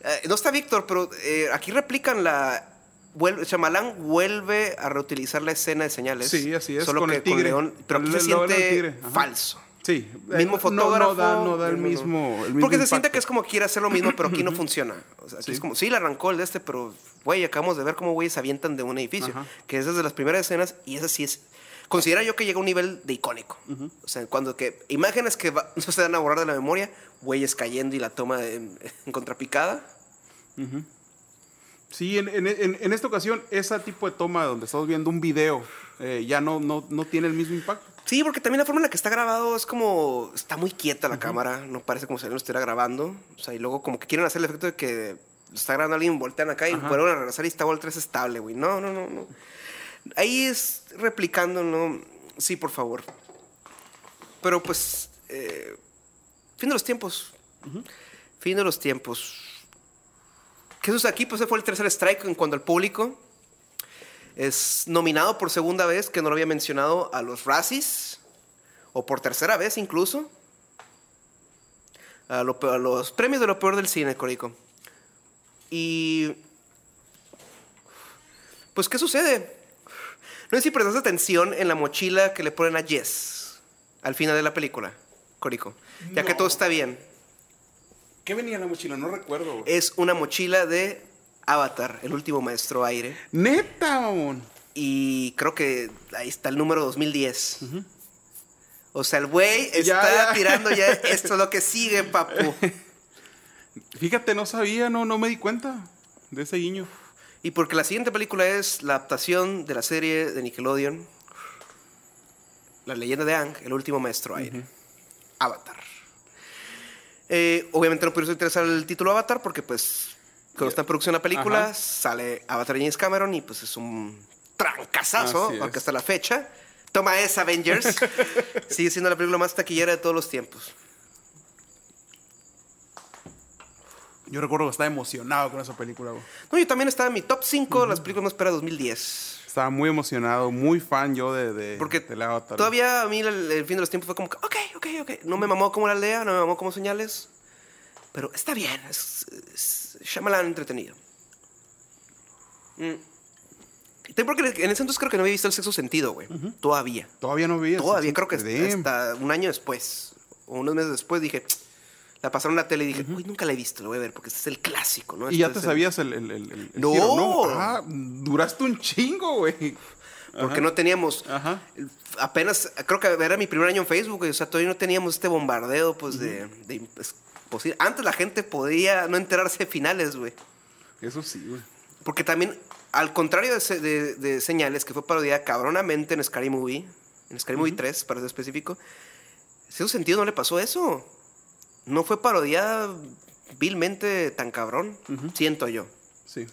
[SPEAKER 1] eh, no está Víctor, pero eh, aquí replican la. Vuelve, Shyamalan vuelve a reutilizar la escena de señales.
[SPEAKER 2] Sí, así es,
[SPEAKER 1] Solo
[SPEAKER 2] con
[SPEAKER 1] que
[SPEAKER 2] el tigre.
[SPEAKER 1] León, pero aquí
[SPEAKER 2] El-
[SPEAKER 1] se siente falso.
[SPEAKER 2] Sí.
[SPEAKER 1] Mismo
[SPEAKER 2] eh,
[SPEAKER 1] fotógrafo.
[SPEAKER 2] No, da, no da el mismo, el mismo
[SPEAKER 1] Porque se siente que es como quiere hacer lo mismo, pero aquí no funciona. O sea, aquí
[SPEAKER 2] Sí.
[SPEAKER 1] es como, sí, le arrancó el de este, pero, güey, acabamos de ver cómo güeyes se avientan de un edificio.
[SPEAKER 2] Ajá.
[SPEAKER 1] Que es de las primeras escenas y esa sí es. Considera yo que llega a un nivel de icónico. O sea, cuando que imágenes que va- *laughs* no se van a borrar de la memoria, güeyes cayendo y la toma en, en contrapicada.
[SPEAKER 2] Sí, en, en- en- en esta ocasión, ese tipo de toma donde estamos viendo un video eh, ya no, no, no tiene el mismo impacto.
[SPEAKER 1] Sí, porque también la forma en la que está grabado es como. Está muy quieta la cámara, no parece como si alguien lo estuviera grabando. O sea, y luego como que quieren hacer el efecto de que lo está grabando alguien, voltean acá y vuelven a regresar y está Wall 3 estable, güey. No, no, no, no. Ahí es replicando, ¿no? Sí, por favor. Pero pues. eh, fin de los tiempos. Fin de los tiempos. ¿Qué sucede aquí? Pues ese fue el tercer strike en cuanto al público. Es nominado por segunda vez, que no lo había mencionado, a los Razzies. O por tercera vez incluso. A, lo peor- a los premios de lo peor del cine, Corico. Y... Pues, ¿qué sucede? No sé si prestas atención en la mochila que le ponen a Jess al final de la película, Corico. Ya que todo está bien.
[SPEAKER 2] ¿Qué venía en la mochila? No recuerdo.
[SPEAKER 1] Es una mochila de Avatar, el último maestro aire.
[SPEAKER 2] Neta.
[SPEAKER 1] Y creo que ahí está el número 2010. O sea, el güey está
[SPEAKER 2] Ya,
[SPEAKER 1] tirando ya. *laughs* Esto es lo que sigue, papu.
[SPEAKER 2] Fíjate, no sabía, no, no me di cuenta de ese guiño.
[SPEAKER 1] Y porque la siguiente película es la adaptación de la serie de Nickelodeon, La leyenda de Ang, el último maestro aire. Avatar. Eh, obviamente no pudieron interesar el título Avatar porque pues cuando está en producción la película
[SPEAKER 2] Ajá.
[SPEAKER 1] sale Avatar de James Cameron y pues es un trancazazo, aunque hasta la fecha. Toma esa Avengers. *laughs* Sigue siendo la película más taquillera de todos los tiempos.
[SPEAKER 2] Yo recuerdo que estaba emocionado con esa película, güey.
[SPEAKER 1] No, yo también estaba en mi top 5 de las películas más esperadas 2010.
[SPEAKER 2] Estaba muy emocionado, muy fan yo de, de,
[SPEAKER 1] Porque
[SPEAKER 2] del Avatar.
[SPEAKER 1] todavía a mí el, el fin de los tiempos fue como que, ok, ok, ok. No me mamó como la aldea, no me mamó como señales. Pero está bien, es, es Shyamalan entretenido. Mm. Porque en ese entonces creo que no había visto el sexto sentido, güey. Todavía.
[SPEAKER 2] Todavía no eso.
[SPEAKER 1] Todavía creo que
[SPEAKER 2] Damn.
[SPEAKER 1] hasta un año después. o unos meses después dije, la pasaron en la tele y dije, uy, nunca la he visto, la voy a ver porque este es el clásico, ¿no?
[SPEAKER 2] ¿Y ya
[SPEAKER 1] Este
[SPEAKER 2] te sabías el, el, el- el
[SPEAKER 1] No.
[SPEAKER 2] giro? Ah, duraste un chingo, güey.
[SPEAKER 1] Porque no teníamos.
[SPEAKER 2] Ajá.
[SPEAKER 1] Apenas, creo que era mi primer año en Facebook, güey, o sea, todavía no teníamos este bombardeo, pues, de. de pues, posi- Antes la gente podía no enterarse de finales, güey.
[SPEAKER 2] Eso sí, güey.
[SPEAKER 1] Porque también, al contrario de, se- de- de Señales, que fue parodiada cabronamente en Scary Movie, en Scary Movie 3, para ser específico, en cierto sentido no le pasó eso. No fue parodiada vilmente tan cabrón, siento yo.
[SPEAKER 2] Sí.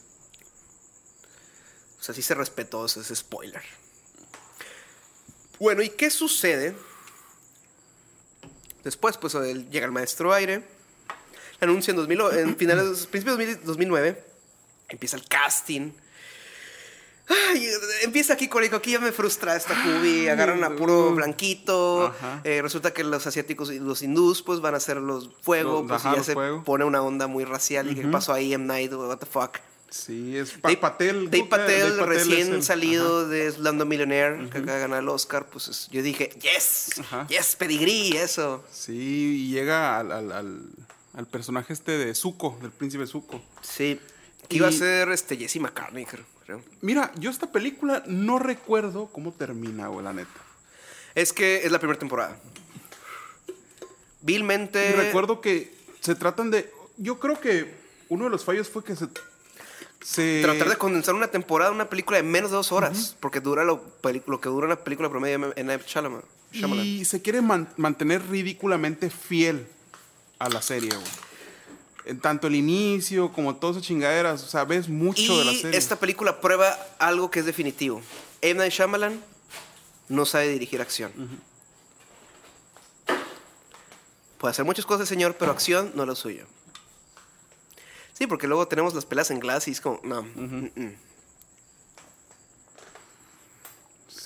[SPEAKER 1] O sea, sí se respetó ese ese spoiler. Bueno, ¿y qué sucede? Después, pues, llega el maestro aire. Anuncia en, 2000, o- en finales, principios de 2000 2009. Empieza el casting. Ay, empieza aquí con aquí ya me frustra esta movie. Agarran a puro blanquito. Eh, resulta que los asiáticos y los hindús pues van a hacer los fuego.
[SPEAKER 2] Los-
[SPEAKER 1] pues y ya se
[SPEAKER 2] fuego.
[SPEAKER 1] pone una onda muy racial. ¿Y qué pasó ahí? M. Night, what the fuck.
[SPEAKER 2] Sí, es
[SPEAKER 1] Dave
[SPEAKER 2] Patel.
[SPEAKER 1] Dave. Patel,
[SPEAKER 2] Dave Patel
[SPEAKER 1] recién
[SPEAKER 2] el-
[SPEAKER 1] salido de Slando Millionaire, que acaba de ganar el Oscar, pues es- yo dije, yes,
[SPEAKER 2] Ajá.
[SPEAKER 1] yes, pedigrí, eso.
[SPEAKER 2] Sí, y llega al, al, al, al personaje este de Zuko, del príncipe Zuko.
[SPEAKER 1] Sí, que iba a ser este, Jesse McCartney, creo.
[SPEAKER 2] Mira, yo esta película no recuerdo cómo termina, güey, la neta.
[SPEAKER 1] Es que es la primera temporada. Vilmente...
[SPEAKER 2] Y recuerdo que se tratan de. Yo creo que uno de los fallos fue que se. se
[SPEAKER 1] Tratar de condensar una temporada, una película de menos de dos horas, porque dura lo, que dura una película promedio en Night Shyamalan. Shyamalan.
[SPEAKER 2] y se quiere man- mantener ridículamente fiel a la serie, güey. Tanto el inicio como todas esas chingaderas, o sea, ves mucho de la serie.
[SPEAKER 1] esta película prueba algo que es definitivo. M. Night Shyamalan no sabe dirigir acción. Puede hacer muchas cosas, señor, pero acción no es lo suyo. Sí, porque luego tenemos las pelas en Glass y es como, no. mm, mm.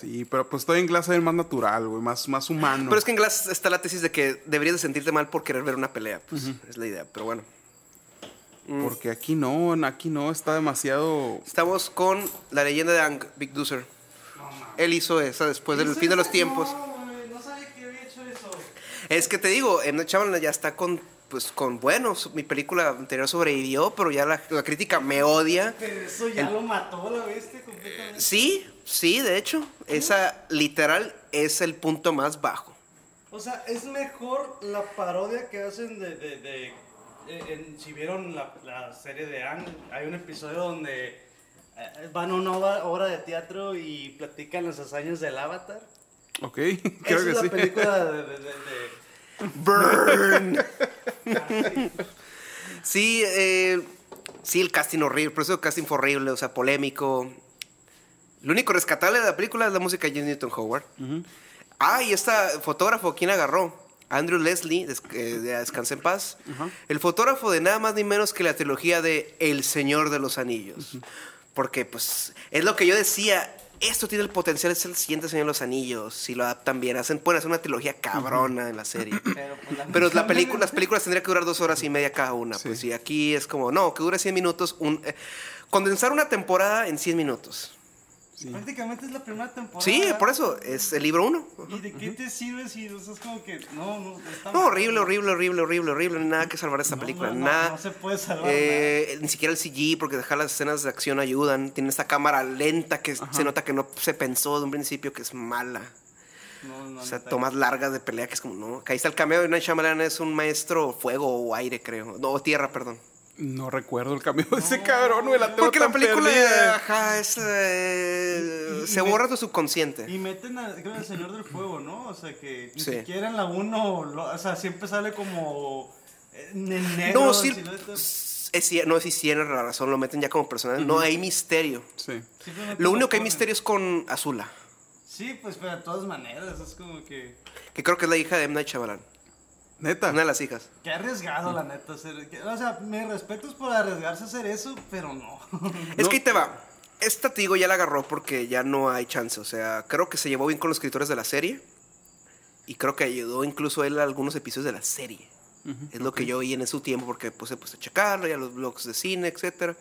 [SPEAKER 2] Sí, pero pues estoy en clase del más natural, güey, más, más humano.
[SPEAKER 1] Pero es que en Glass está la tesis de que deberías de sentirte mal por querer ver una pelea. Pues es la idea, pero bueno.
[SPEAKER 2] Porque aquí no, aquí no, está demasiado...
[SPEAKER 1] Estamos con la leyenda de Ang, Big Doozer. Él hizo esa después del fin de los tiempos.
[SPEAKER 3] No, sabía que había hecho eso.
[SPEAKER 1] Es que te digo. Night Shyamalan ya está con, pues, con, bueno, mi película anterior sobrevivió, pero ya la, la crítica me odia.
[SPEAKER 3] Pero eso ya lo mató la bestia completamente.
[SPEAKER 1] Sí, sí, de hecho, esa literal es el punto más bajo.
[SPEAKER 3] O sea, es mejor la parodia que hacen de... de, de- eh, en- si vieron la, la serie de Anne, hay un episodio donde eh, van a una obra, de teatro y platican las hazañas del Avatar.
[SPEAKER 2] Ok, *laughs*
[SPEAKER 3] Esa
[SPEAKER 2] creo
[SPEAKER 3] es
[SPEAKER 2] que
[SPEAKER 3] la
[SPEAKER 2] sí.
[SPEAKER 3] película de... de- de- de-
[SPEAKER 1] Burn. *laughs* sí, eh, sí, el casting horrible, por eso el casting fue horrible, o sea, polémico. Lo único rescatable de la película es la música de James Newton Howard. Ah, y esta fotógrafo, ¿quién agarró? Andrew Leslie, des- eh, de Descanse en Paz. El fotógrafo de nada más ni menos que la trilogía de El Señor de los Anillos. Porque, pues, es lo que yo decía. Esto tiene el potencial de ser el siguiente Señor de los Anillos. Si lo adaptan bien, hacen, pueden hacer una trilogía cabrona en la serie.
[SPEAKER 3] Pero, pues, la- *laughs*
[SPEAKER 1] Pero la película, las películas tendrían que durar dos horas y media cada una.
[SPEAKER 2] Sí.
[SPEAKER 1] Pues y aquí es como, no, que dure 100 minutos. Un, eh, condensar una temporada en 100 minutos.
[SPEAKER 3] Prácticamente es la primera temporada.
[SPEAKER 1] Sí, por eso, es el libro uno.
[SPEAKER 3] ¿Y de qué te sirve si o sea, es como que no, no, está
[SPEAKER 1] No, horrible, horrible, horrible, horrible, horrible. No hay nada que salvar esta
[SPEAKER 3] No,
[SPEAKER 1] película.
[SPEAKER 3] no, no,
[SPEAKER 1] nada.
[SPEAKER 3] no se puede salvar
[SPEAKER 1] Eh, Ni siquiera el CG, porque dejar las escenas de acción ayudan. Tiene esta cámara lenta que se nota que no se pensó de un principio que es mala.
[SPEAKER 3] No, no,
[SPEAKER 1] O sea, tomas largas de pelea que es como, no. Que ahí está el cameo de Night Shyamalan, es un maestro fuego o aire, creo. No, tierra, perdón.
[SPEAKER 2] No recuerdo el cambio de ese cabrón, güey, la tengo
[SPEAKER 1] Porque la película,
[SPEAKER 2] perdida.
[SPEAKER 1] ajá, es, eh,
[SPEAKER 3] Y- y-
[SPEAKER 1] se
[SPEAKER 3] y
[SPEAKER 1] borra tu subconsciente.
[SPEAKER 3] Y meten a, creo, al Señor del Fuego, ¿no? O sea, que ni
[SPEAKER 1] Sí.
[SPEAKER 3] siquiera en la 1, o sea, siempre sale como eh, en negro.
[SPEAKER 1] No, sí, es, no, sí, sí, tienes la razón, lo meten ya como personaje. No hay misterio.
[SPEAKER 2] Sí.
[SPEAKER 1] Lo único que hay misterio es con Azula,
[SPEAKER 3] Sí, pues, pero de todas maneras, es como que...
[SPEAKER 1] que creo que es la hija de M. Night Shyamalan.
[SPEAKER 2] Neta.
[SPEAKER 1] Una de las hijas.
[SPEAKER 3] Qué arriesgado, la neta. Hacer, que- o sea, me respetos por arriesgarse a hacer eso, pero no. *laughs*
[SPEAKER 1] Es
[SPEAKER 2] No.
[SPEAKER 1] que ahí te va. Esta, te digo, ya la agarró porque ya no hay chance. O sea, creo que se llevó bien con los escritores de la serie. Y creo que ayudó incluso él a algunos episodios de la serie. es lo que yo oí en su tiempo porque puse pues, a checarlo, y a los blogs de cine, etcétera.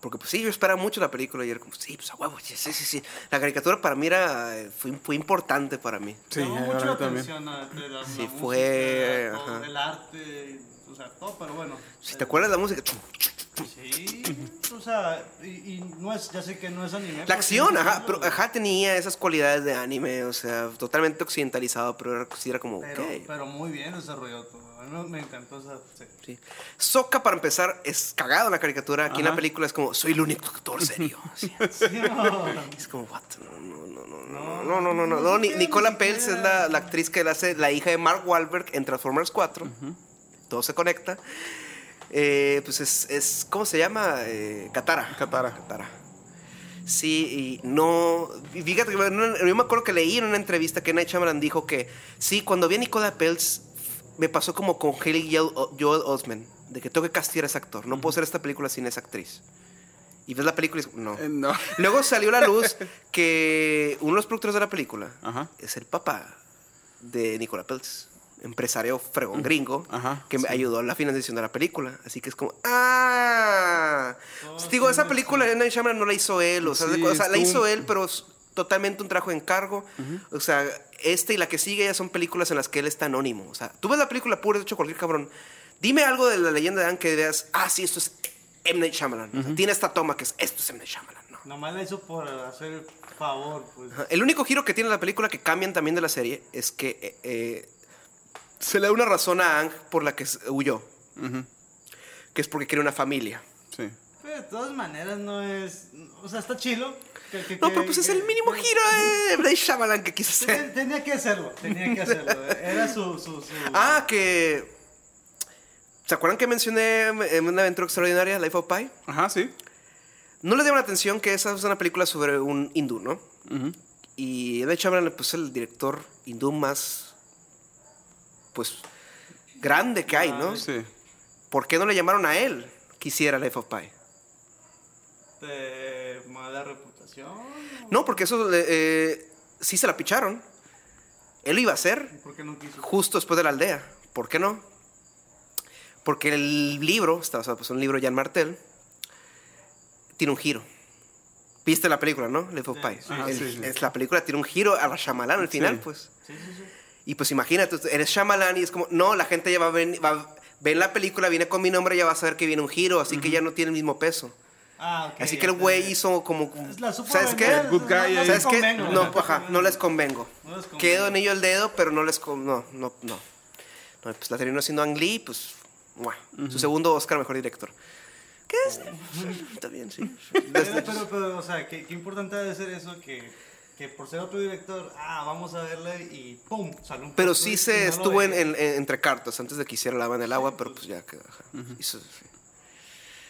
[SPEAKER 1] Porque pues sí, yo esperaba mucho la película y era como, sí, pues a huevo, sí, sí, sí. sí. La caricatura para mí era, eh, fue, fue importante para mí.
[SPEAKER 2] Sí,
[SPEAKER 3] Llamó mucho la atención a- de la,
[SPEAKER 1] Sí,
[SPEAKER 3] la
[SPEAKER 1] fue,
[SPEAKER 3] música, todo,
[SPEAKER 1] ajá.
[SPEAKER 3] el arte, o sea, todo, pero bueno.
[SPEAKER 1] Si te acuerdas de la música,
[SPEAKER 3] Sí, o sea, y, y no es, ya sé que no es anime.
[SPEAKER 1] la acción, ajá, pero ajá, tenía esas cualidades de anime, o sea, totalmente occidentalizado, pero era, sí era como,
[SPEAKER 3] Pero,
[SPEAKER 1] ok.
[SPEAKER 3] pero muy bien desarrollado todo. A me encantó esa
[SPEAKER 1] Soca, para empezar, es cagado la caricatura. Aquí en la película es como, soy el único actor serio. *laughs*
[SPEAKER 3] Sí,
[SPEAKER 1] es como, what? No, no, no, no, no, no, no, no. no Nicola Peltz es la, actriz que la hace la hija de Mark Wahlberg en Transformers 4. Todo se conecta. Eh, pues es, es, ¿cómo se llama? Eh, Katara.
[SPEAKER 2] Katara.
[SPEAKER 1] Sí, y no. Fíjate, yo me acuerdo que leí en una entrevista que Night Shyamalan dijo que sí, cuando vi a Nicola Peltz me pasó como con Haley Joel Osment, de que tengo que castigar a ese actor. No puedo hacer esta película sin esa actriz. Y ves la película y dices, no.
[SPEAKER 2] Eh, no. *laughs*
[SPEAKER 1] Luego salió a la luz que uno de los productores de la película
[SPEAKER 2] Ajá.
[SPEAKER 1] es el papá de Nicola Peltz, empresario fregón gringo,
[SPEAKER 2] Ajá,
[SPEAKER 1] que me ayudó a la financiación de la película. Así que es como, ¡ah!
[SPEAKER 3] Todo
[SPEAKER 1] Digo, esa película Night Shyamalan no la hizo él, o sea,
[SPEAKER 2] Sí,
[SPEAKER 1] de- o sea, la hizo él, pero totalmente un trabajo de encargo. O sea, este y la que sigue ya son películas en las que él está anónimo. O sea, tú ves la película pura, de hecho, cualquier cabrón. Dime algo de la leyenda de Anne que veas, ah, sí, esto es M. Night Shyamalan. O sea, tiene esta toma que es, esto es M. Night Shyamalan. No.
[SPEAKER 3] Nomás la hizo por hacer el favor, pues.
[SPEAKER 1] El único giro que tiene la película que cambian también de la serie es que eh, eh, se le da una razón a Ang por la que huyó, que es porque quiere una familia.
[SPEAKER 2] Sí.
[SPEAKER 3] Pero de todas maneras no es. O sea, está chilo. Que- que-
[SPEAKER 1] No, pero pues es el mínimo giro de Blade Shyamalan que quiso hacer.
[SPEAKER 3] Ten- Tenía que hacerlo, tenía que hacerlo. Era su. su, su-
[SPEAKER 1] Ah, que... ¿Se acuerdan que mencioné en una aventura extraordinaria, Life of Pi?
[SPEAKER 2] Ajá, sí.
[SPEAKER 1] No le dieron atención que esa es una película sobre un hindú, ¿no? Y Blade Shyamalan, pues, es el director hindú más, pues, grande que hay, ¿no?
[SPEAKER 2] Sí.
[SPEAKER 1] ¿Por qué no le llamaron a él que hiciera Life of Pi?
[SPEAKER 3] de mala reputación.
[SPEAKER 1] No, porque eso le- eh, sí se la picharon. Él lo iba a hacer
[SPEAKER 3] ¿Por qué no quiso?
[SPEAKER 1] justo después de la aldea. ¿Por qué no? Porque el libro, está basado pues, en un libro de Jan Martel, tiene un giro. ¿Viste la película, no? Of
[SPEAKER 3] Sí, sí,
[SPEAKER 1] El-
[SPEAKER 2] sí, sí.
[SPEAKER 1] es- la película tiene un giro a la Shyamalan al final,
[SPEAKER 2] Sí.
[SPEAKER 1] pues.
[SPEAKER 3] Sí, sí, sí.
[SPEAKER 1] Y pues imagínate, eres Shyamalan y es como, no, la gente ya va a ver, va la película, viene con mi nombre, ya va a saber que viene un giro, así que ya no tiene el mismo peso.
[SPEAKER 3] Ah, ok.
[SPEAKER 1] así que el güey hizo como...
[SPEAKER 3] La
[SPEAKER 1] ¿Sabes qué?
[SPEAKER 2] good guy
[SPEAKER 3] no-
[SPEAKER 1] ajá, no les convengo.
[SPEAKER 3] No les convengo.
[SPEAKER 1] Quedo anillo el dedo, pero no les... con- No, no, no. No, pues la terminó haciendo Ang Lee, pues... Su segundo Oscar Mejor Director. ¿Qué es? *laughs* Está bien, sí. *laughs*
[SPEAKER 3] Pero, pero, pero, o sea, qué, qué importante debe ser eso que, que por ser otro director, ah, vamos a verle y ¡pum! Sale un
[SPEAKER 1] Pero sí se
[SPEAKER 3] no
[SPEAKER 1] estuvo en, en- en- entre cartas antes de que hiciera la en el agua, pero pues ya quedó. sí.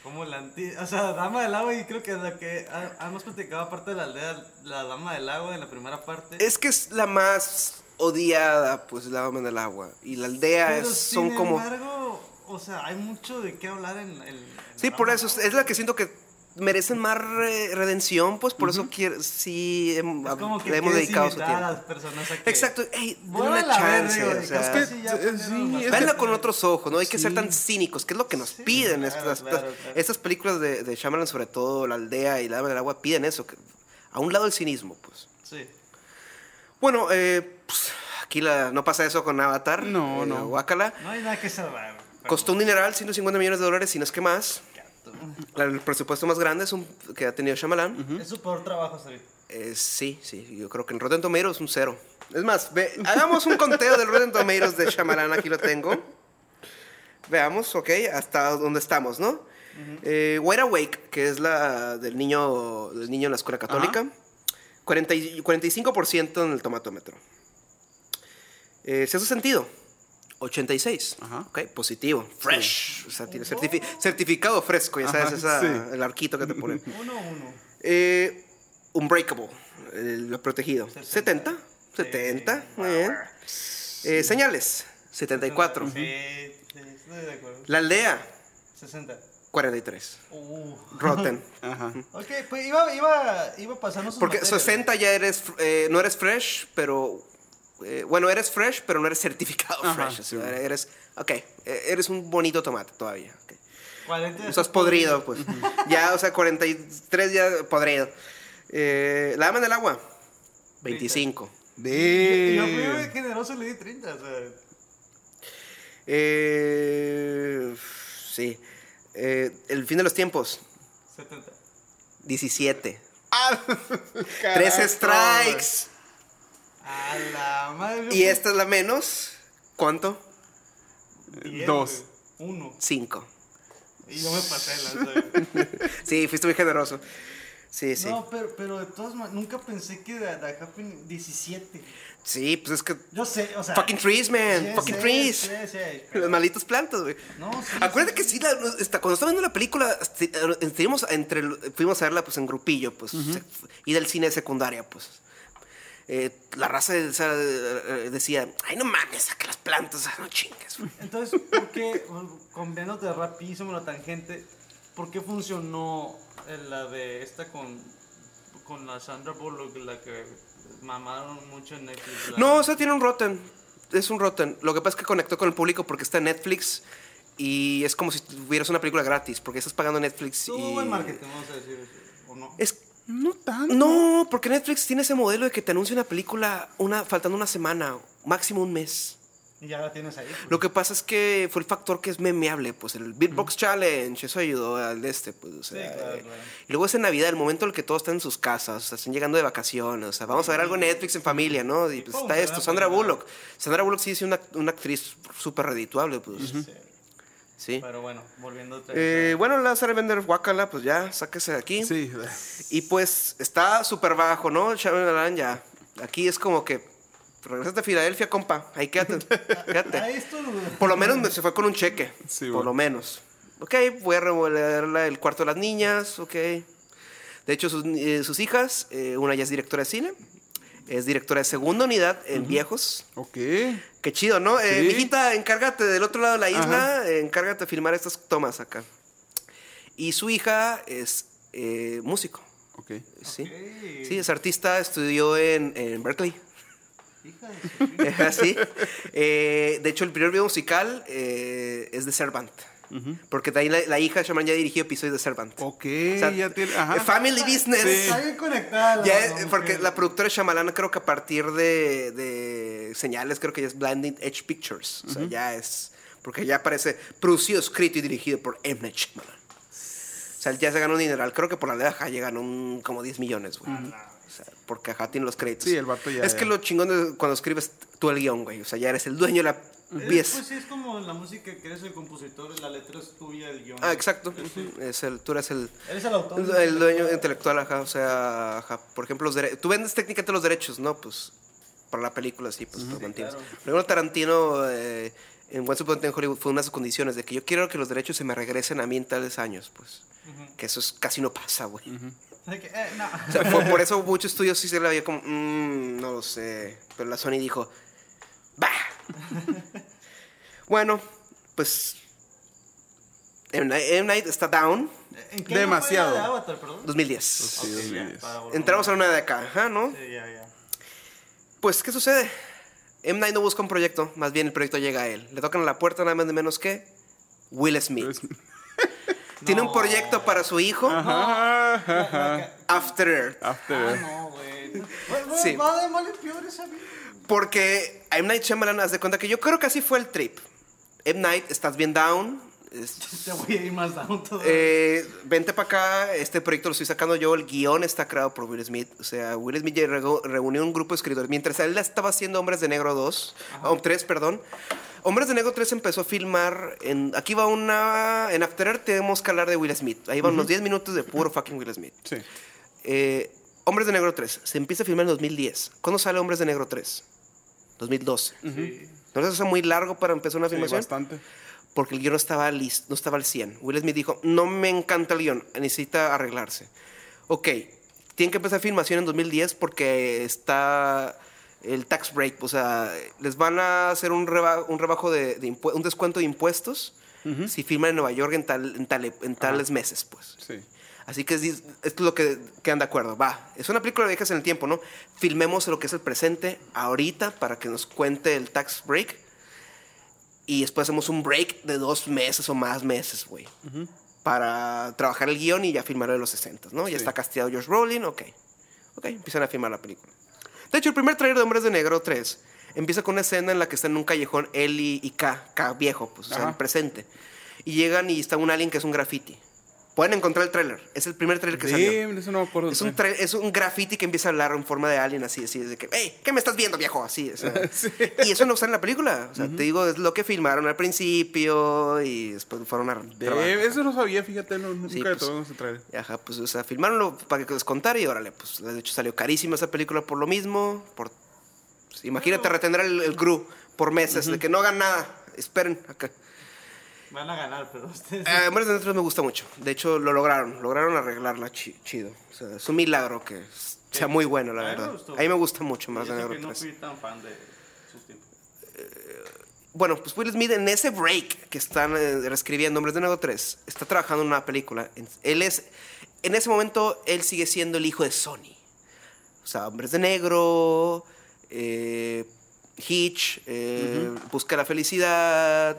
[SPEAKER 3] Como la anti... O sea, Dama del Agua y creo que es la que hemos platicado aparte de la aldea, la Dama del Agua en la primera parte.
[SPEAKER 1] Es que es la más odiada, pues, la dama en el agua. Y la aldea
[SPEAKER 3] Pero
[SPEAKER 1] es,
[SPEAKER 3] sin
[SPEAKER 1] son como...
[SPEAKER 3] embargo, o sea, hay mucho de qué hablar en, en
[SPEAKER 1] Sí, por eso
[SPEAKER 3] del
[SPEAKER 1] es, es la que siento que merecen más re- redención, pues por eso quiero, sí.
[SPEAKER 3] Es como que
[SPEAKER 1] le hemos dedicado su tiempo.
[SPEAKER 3] a las personas a que...
[SPEAKER 1] Exacto, ey, denle
[SPEAKER 3] Vuelvan
[SPEAKER 1] una
[SPEAKER 3] ver,
[SPEAKER 1] chance, o sea,
[SPEAKER 3] ya
[SPEAKER 2] eh, sí,
[SPEAKER 1] con otros ojos, no hay que ser tan cínicos, que es lo que nos
[SPEAKER 3] Sí,
[SPEAKER 1] piden
[SPEAKER 3] claro,
[SPEAKER 1] estas,
[SPEAKER 3] claro,
[SPEAKER 1] estas,
[SPEAKER 3] claro.
[SPEAKER 1] estas películas de, de Shyamalan, sobre todo La Aldea y La Dama del Agua, piden eso, que, a un lado el cinismo, pues.
[SPEAKER 3] Sí.
[SPEAKER 1] Bueno, eh, pues, aquí la, no pasa eso con Avatar.
[SPEAKER 2] No,
[SPEAKER 1] eh,
[SPEAKER 2] no.
[SPEAKER 1] Guácala.
[SPEAKER 3] No hay nada que salvar.
[SPEAKER 1] Costó un dineral, 150 millones de dólares, si no es que más. El presupuesto más grande es un, que ha tenido Shyamalan.
[SPEAKER 3] Es su peor trabajo.
[SPEAKER 1] Eh, sí, sí, yo creo que en Rotten Tomatoes es un cero. Es más, ve- hagamos un conteo del Rotten Tomatoes de Shyamalan, aquí lo tengo. Veamos, ok, hasta dónde estamos, ¿no? Eh, Wide Awake, que es la del niño, del niño en la escuela católica, 40 y- 45% en el tomatómetro. Eh, ¿Se hace sentido? 86.
[SPEAKER 2] Ajá.
[SPEAKER 1] Ok, positivo. Fresh. O sea, tiene certifi- certificado fresco, ya sabes,
[SPEAKER 2] Ajá,
[SPEAKER 1] esa-
[SPEAKER 2] sí.
[SPEAKER 1] el arquito que te ponen. *laughs*
[SPEAKER 3] Uno, uno.
[SPEAKER 1] Eh, Unbreakable, lo protegido. 70. 70. Muy bien. Eh, señales, 74.
[SPEAKER 3] Sí, sí, estoy de acuerdo.
[SPEAKER 1] La aldea,
[SPEAKER 3] 60.
[SPEAKER 1] 43.
[SPEAKER 3] Uh.
[SPEAKER 1] Rotten. *laughs*
[SPEAKER 2] Ajá.
[SPEAKER 3] Ok, pues iba, iba, iba pasando sus
[SPEAKER 1] Porque
[SPEAKER 3] materias.
[SPEAKER 1] 60 ya eres, eh, no eres fresh, pero... bueno, eres fresh, pero no eres certificado
[SPEAKER 2] Ajá,
[SPEAKER 1] fresh. o sea,
[SPEAKER 2] sí.
[SPEAKER 1] eres, ok, eh, eres un bonito tomate todavía. ok.
[SPEAKER 3] 40 ya
[SPEAKER 1] Estás podrido, pues. *laughs* ya, o sea, 43 ya podrido. Eh, la dama en el agua, 25.
[SPEAKER 3] Y
[SPEAKER 2] De...
[SPEAKER 3] Yo fui muy generoso, le di 30. O sea,
[SPEAKER 1] Eh, sí. Eh, el fin de los tiempos,
[SPEAKER 3] 70.
[SPEAKER 1] 17.
[SPEAKER 2] Ah,
[SPEAKER 1] Tres strikes.
[SPEAKER 3] A la madre.
[SPEAKER 1] Y esta es la menos. ¿Cuánto?
[SPEAKER 3] Diez,
[SPEAKER 2] Dos.
[SPEAKER 3] güey. Uno.
[SPEAKER 1] 5.
[SPEAKER 3] Y yo me pasé la
[SPEAKER 1] Sí, fuiste muy generoso. Sí, sí.
[SPEAKER 3] No, pero, pero de todas maneras, nunca pensé que The, The Happy 17.
[SPEAKER 1] Sí, pues es que.
[SPEAKER 3] Yo sé, o sea.
[SPEAKER 1] Fucking trees, man.
[SPEAKER 3] sí,
[SPEAKER 1] Fucking
[SPEAKER 3] sí,
[SPEAKER 1] trees.
[SPEAKER 3] sí, sí,
[SPEAKER 1] Las malditas plantas, güey.
[SPEAKER 3] No, sí,
[SPEAKER 1] Acuérdate
[SPEAKER 3] sí.
[SPEAKER 1] que sí, la- está- cuando estaba viendo la película, este, estuvimos entre, fuimos a verla pues en grupillo, pues, se- y del cine de secundaria, pues. Eh, la raza sea, eh, decía, ay, no mames, saca las plantas, ah, no chingues. güey".
[SPEAKER 3] Entonces, ¿por qué, cambiándote rapidísimo la tangente, ¿por qué funcionó en la de esta con, con la Sandra Bullock, la que mamaron mucho en Netflix? la-
[SPEAKER 1] No, o sea, tiene un rotten. Es un rotten. Lo que pasa es que conectó con el público porque está en Netflix y es como si tuvieras una película gratis, porque estás pagando Netflix
[SPEAKER 3] Tuvo
[SPEAKER 1] y...
[SPEAKER 3] buen marketing, vamos a decir, ¿o no?
[SPEAKER 1] Es
[SPEAKER 2] No tanto.
[SPEAKER 1] No, porque Netflix tiene ese modelo de que te anuncia una película una, faltando una semana, máximo un mes.
[SPEAKER 3] Y ya la tienes ahí. pues.
[SPEAKER 1] Lo que pasa es que fue el factor que es memeable, pues el Beatbox Challenge, eso ayudó al de este, pues. o sea,
[SPEAKER 3] claro,
[SPEAKER 1] eh,
[SPEAKER 3] claro.
[SPEAKER 1] Y luego es en Navidad, el momento en el que todos están en sus casas, o sea, están llegando de vacaciones, o sea, vamos a ver algo en Netflix en familia, ¿no? Y pues está esto, Sandra Bullock. Sandra Bullock sí es una, una actriz súper redituable, pues.
[SPEAKER 3] Sí.
[SPEAKER 1] Sí.
[SPEAKER 3] Pero bueno, volviendo otra
[SPEAKER 1] Eh, bueno, la Bender Wakala, pues ya, sáquese de aquí.
[SPEAKER 2] Sí.
[SPEAKER 1] Y pues está súper bajo, ¿no? Shyamalan ya. Aquí es como que regresaste a Filadelfia, compa. Ahí quédate. *laughs* quédate.
[SPEAKER 3] esto.
[SPEAKER 1] Por lo menos me- se fue con un cheque.
[SPEAKER 2] Sí,
[SPEAKER 1] por
[SPEAKER 2] bueno.
[SPEAKER 1] lo menos. Ok, voy a remodelar la- el cuarto de las niñas. Ok. De hecho, sus, eh, sus hijas, eh, una ya es directora de cine. Es directora de segunda unidad en Viejos.
[SPEAKER 2] Ok.
[SPEAKER 1] Qué chido, ¿no? Eh,
[SPEAKER 2] Sí.
[SPEAKER 1] mijita, encárgate del otro lado de la isla,
[SPEAKER 2] Ajá.
[SPEAKER 1] encárgate de filmar estas tomas acá. Y su hija es eh, músico,
[SPEAKER 2] Ok.
[SPEAKER 1] ¿sí? Sí, es artista, estudió en, en Berkeley.
[SPEAKER 3] Hija de *laughs* su-
[SPEAKER 1] Así. Eh, de hecho, el primer video musical eh, es de Servant. Porque de ahí la, la hija de Shaman ya dirigió episodios de Servant.
[SPEAKER 2] Ok,
[SPEAKER 1] O sea,
[SPEAKER 2] ya tiene. Ajá.
[SPEAKER 1] Family Business.
[SPEAKER 3] Está bien conectada.
[SPEAKER 1] Ya, eh,
[SPEAKER 3] mujer.
[SPEAKER 1] porque la productora de Shyamalan creo que a partir de, de señales creo que ya es Blinding Edge Pictures. O sea, ya es... Porque ya aparece producido, escrito y dirigido por M. Night Shyamalan. O sea, ya se ganó un dineral. Creo que por la de Ajá ya ganó un, como 10 millones, güey. O sea, porque Ajá tiene los créditos.
[SPEAKER 2] Sí, el vato ya-
[SPEAKER 1] Es que lo chingón de cuando escribes tú el guion, güey. O sea, ya eres el dueño de la
[SPEAKER 3] Es-
[SPEAKER 1] pieza.
[SPEAKER 3] Pues sí, es como en la música que eres el compositor, la letra es tuya, el guion.
[SPEAKER 1] Ah, exacto.
[SPEAKER 3] Sí.
[SPEAKER 1] Es el, tú eres el,
[SPEAKER 3] Eres el autor.
[SPEAKER 1] el, el dueño intelectual, ajá. O sea, ajá. Por ejemplo, los derechos. Tú vendes técnicamente los derechos, ¿no? Pues para la película, sí, pues lo mantienes.
[SPEAKER 3] claro.
[SPEAKER 1] Por ejemplo, Tarantino eh, en Once Upon a Time in Hollywood fue una de sus condiciones de que yo quiero que los derechos se me regresen a mí en tales años, pues. Que eso es, casi no pasa, güey.
[SPEAKER 3] Que, eh, no.
[SPEAKER 1] O sea, fue- por eso muchos estudios sí se le había como, "Mm, no lo sé. Pero la Sony dijo, ¡bah! *laughs* bueno, pues. M. Night, está down.
[SPEAKER 3] ¿En qué
[SPEAKER 2] Demasiado.
[SPEAKER 3] año fue la de Avatar, perdón?
[SPEAKER 1] 2010.
[SPEAKER 2] Sí,
[SPEAKER 3] Ok, ya,
[SPEAKER 2] 2010.
[SPEAKER 3] para volver.
[SPEAKER 1] Entramos a una de acá, ajá, ¿no?
[SPEAKER 3] Sí, ya, ya.
[SPEAKER 1] Pues, ¿qué sucede? M. Night no busca un proyecto, más bien el proyecto llega a él. Le tocan a la puerta nada más de menos que Will Smith. *laughs* Tiene un
[SPEAKER 3] No.
[SPEAKER 1] proyecto para su hijo,
[SPEAKER 2] Ajá, ajá, ajá.
[SPEAKER 1] After Earth.
[SPEAKER 2] After.
[SPEAKER 3] Ah, no, güey. Va- *laughs* va-
[SPEAKER 1] Sí.
[SPEAKER 3] Va de mal en peor esa vida.
[SPEAKER 1] Porque M. Night Shyamalan, haz de cuenta que yo creo que así fue el trip. M. Night, estás bien down. Es-
[SPEAKER 3] Te voy a ir más down todo.
[SPEAKER 1] eh, vente para acá, este proyecto lo estoy sacando yo, el guion está creado por Will Smith. O sea, Will Smith reunió un grupo de escritores. Mientras él estaba haciendo Hombres de Negro 2, o 3, perdón. Hombres de Negro 3 empezó a filmar, en, aquí va una, en After Earth tenemos que hablar de Will Smith. Ahí van unos 10 minutos de puro fucking Will Smith.
[SPEAKER 2] Sí.
[SPEAKER 1] Eh, Hombres de Negro 3, se empieza a filmar en 2010. ¿Cuándo sale Hombres de Negro 3? 2012.
[SPEAKER 3] Sí.
[SPEAKER 1] ¿No les hace muy largo para empezar una
[SPEAKER 2] Sí,
[SPEAKER 1] filmación?
[SPEAKER 2] bastante.
[SPEAKER 1] Porque el guion no estaba listo, no estaba al 100. Will Smith dijo, no me encanta el guion, necesita arreglarse. Ok, tienen que empezar filmación en 2010 porque está el tax break, o sea, les van a hacer un, reba- un rebajo de, de un descuento de impuestos si filman en Nueva York en, tal, en, tal- en tales meses, pues.
[SPEAKER 2] Sí.
[SPEAKER 1] Así que es, esto es lo que quedan de acuerdo. Va, es una película de viejas en el tiempo, ¿no? Filmemos lo que es el presente ahorita para que nos cuente el tax break. Y después hacemos un break de dos meses o más meses, güey. Para trabajar el guion y ya filmarlo de los 60, ¿no? Ya está casteado George Rowling, ok. Ok, empiezan a filmar la película. De hecho, el primer trailer de Hombres de Negro 3 empieza con una escena en la que está en un callejón él y, y K, K viejo, pues, o sea, el presente. Y llegan y está un alien que es un graffiti. Pueden encontrar el trailer. Es el primer trailer que salió.
[SPEAKER 2] Eso no me acuerdo.
[SPEAKER 1] Es un, es un graffiti que empieza a hablar en forma de alien, así, así, de que, hey, ¿qué me estás viendo, viejo? Así, o sea. *laughs* Y eso no está en la película. O sea, te digo, es lo que filmaron al principio y después fueron a trabajar.
[SPEAKER 2] eso no sabía, fíjate, no, nunca
[SPEAKER 1] Sí, pues,
[SPEAKER 2] tomamos el trailer.
[SPEAKER 1] Y Ajá, pues, o sea, filmaronlo para que les contara y órale, pues, de hecho salió carísima esa película por lo mismo, por... pues, imagínate retener el, el crew por meses, de que no hagan nada, esperen acá.
[SPEAKER 3] Van a ganar, pero ustedes.
[SPEAKER 1] Eh, Hombres de Negro me gusta mucho, de hecho lo lograron, lograron arreglarla chi- chido. O sea, es un milagro que sea muy bueno, la
[SPEAKER 3] A
[SPEAKER 1] verdad.
[SPEAKER 3] gustó.
[SPEAKER 1] A mí me gusta mucho más de Negro
[SPEAKER 3] que no
[SPEAKER 1] 3.
[SPEAKER 3] fui tan fan de sus tiempos.
[SPEAKER 1] Bueno, pues Will Smith en ese break que están eh, reescribiendo Hombres de Negro 3, está trabajando en una película. Él es, en ese momento, él sigue siendo el hijo de Sony. O sea, Hombres de Negro, eh, Hitch, eh, Busca la Felicidad,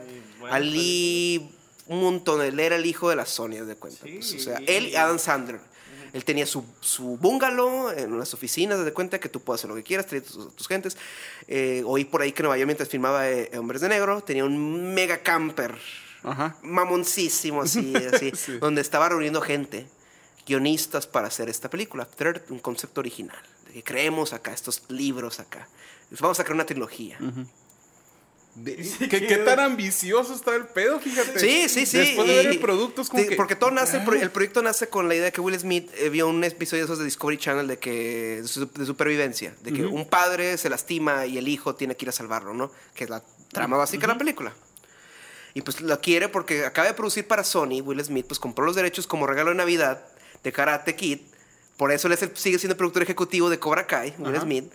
[SPEAKER 1] Ali, un montón. Él era el hijo de las Sony, de cuenta.
[SPEAKER 3] Sí,
[SPEAKER 1] pues, o sea, él y Adam Sandler. Él tenía su, su bungalow en unas oficinas, de cuenta que tú puedes hacer lo que quieras, traer tus, tus gentes. Eh, oí por ahí que Nueva York, mientras filmaba eh, Hombres de Negro, tenía un mega camper
[SPEAKER 2] Ajá.
[SPEAKER 1] mamoncísimo, así, *laughs* así,
[SPEAKER 2] Sí.
[SPEAKER 1] donde estaba reuniendo gente, guionistas para hacer esta película, un concepto original, de que creemos acá estos libros acá. Vamos a crear una trilogía.
[SPEAKER 2] De- ¿Qué, qué tan ambicioso está el pedo, fíjate.
[SPEAKER 1] Sí, sí, sí.
[SPEAKER 2] Después de ver el producto es como
[SPEAKER 1] sí,
[SPEAKER 2] que...
[SPEAKER 1] Porque todo nace, el, pro-
[SPEAKER 2] Ah.
[SPEAKER 1] el proyecto nace con la idea de que Will Smith eh, vio un episodio de esos de Discovery Channel de que de, su- de supervivencia, de que un padre se lastima y el hijo tiene que ir a salvarlo, ¿no? Que es la trama básica de la película. Y pues lo quiere porque acaba de producir para Sony, Will Smith, pues compró los derechos como regalo de Navidad de Karate Kid. Por eso él es el- sigue siendo productor ejecutivo de Cobra Kai, Will
[SPEAKER 2] Ajá.
[SPEAKER 1] Smith,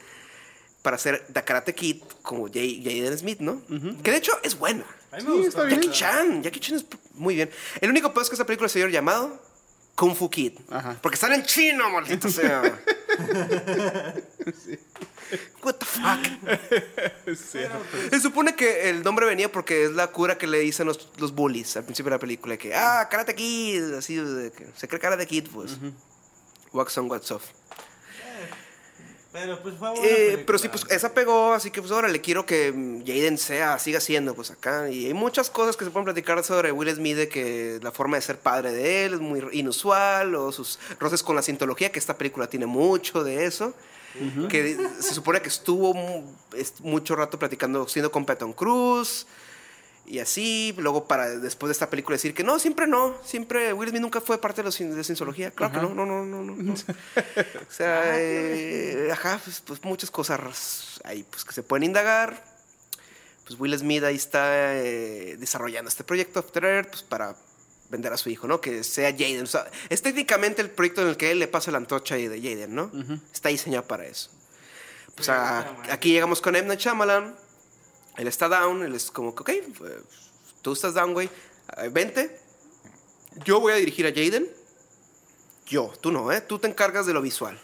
[SPEAKER 1] para hacer The Karate Kid como Jaden Smith, ¿no? Que de hecho es buena.
[SPEAKER 3] A mí
[SPEAKER 2] Sí, bien.
[SPEAKER 1] Jackie Chan, Jackie Chan es muy bien. El único peor es que esta película se dio llamado Kung Fu Kid.
[SPEAKER 2] Ajá.
[SPEAKER 1] Porque están en chino, maldito sea. *laughs* What the fuck.
[SPEAKER 2] Sí.
[SPEAKER 1] Se supone que el nombre venía porque es la cura que le dicen los, los bullies al principio de la película. Que, ah, Karate Kid, así, de que se cree Karate Kid, pues. Wax on, what's off.
[SPEAKER 3] Pero pues fue buena
[SPEAKER 1] Eh,
[SPEAKER 3] película.
[SPEAKER 1] pero sí, pues esa pegó, así que pues ahora le quiero que mm, Jaden sea, siga siendo, pues acá. Y hay muchas cosas que se pueden platicar sobre Will Smith, de que la forma de ser padre de él es muy inusual, o sus roces con la cientología, que esta película tiene mucho de eso. Que se supone que estuvo mu- es- mucho rato platicando, siendo con Patton Cruz. Y así, luego para después de esta película decir que no, siempre no, siempre Will Smith nunca fue parte de, los, de cienciología. Claro que no, no, no, no, no. *laughs* O sea, eh, ajá, pues, pues muchas cosas ahí pues que se pueden indagar. Pues Will Smith ahí está eh, desarrollando este proyecto After Earth pues, para vender a su hijo, ¿no? Que sea Jaden. O sea, es técnicamente el proyecto en el que él le pasa la antorcha de Jaden, ¿no? Está diseñado para eso. Pues a- aquí llegamos con M. Night Shyamalan. Él está down, él es como que, ok, tú estás down, güey. eh, Vente. Yo voy a dirigir a Jaden. Yo, tú no, ¿eh? Tú te encargas de lo visual.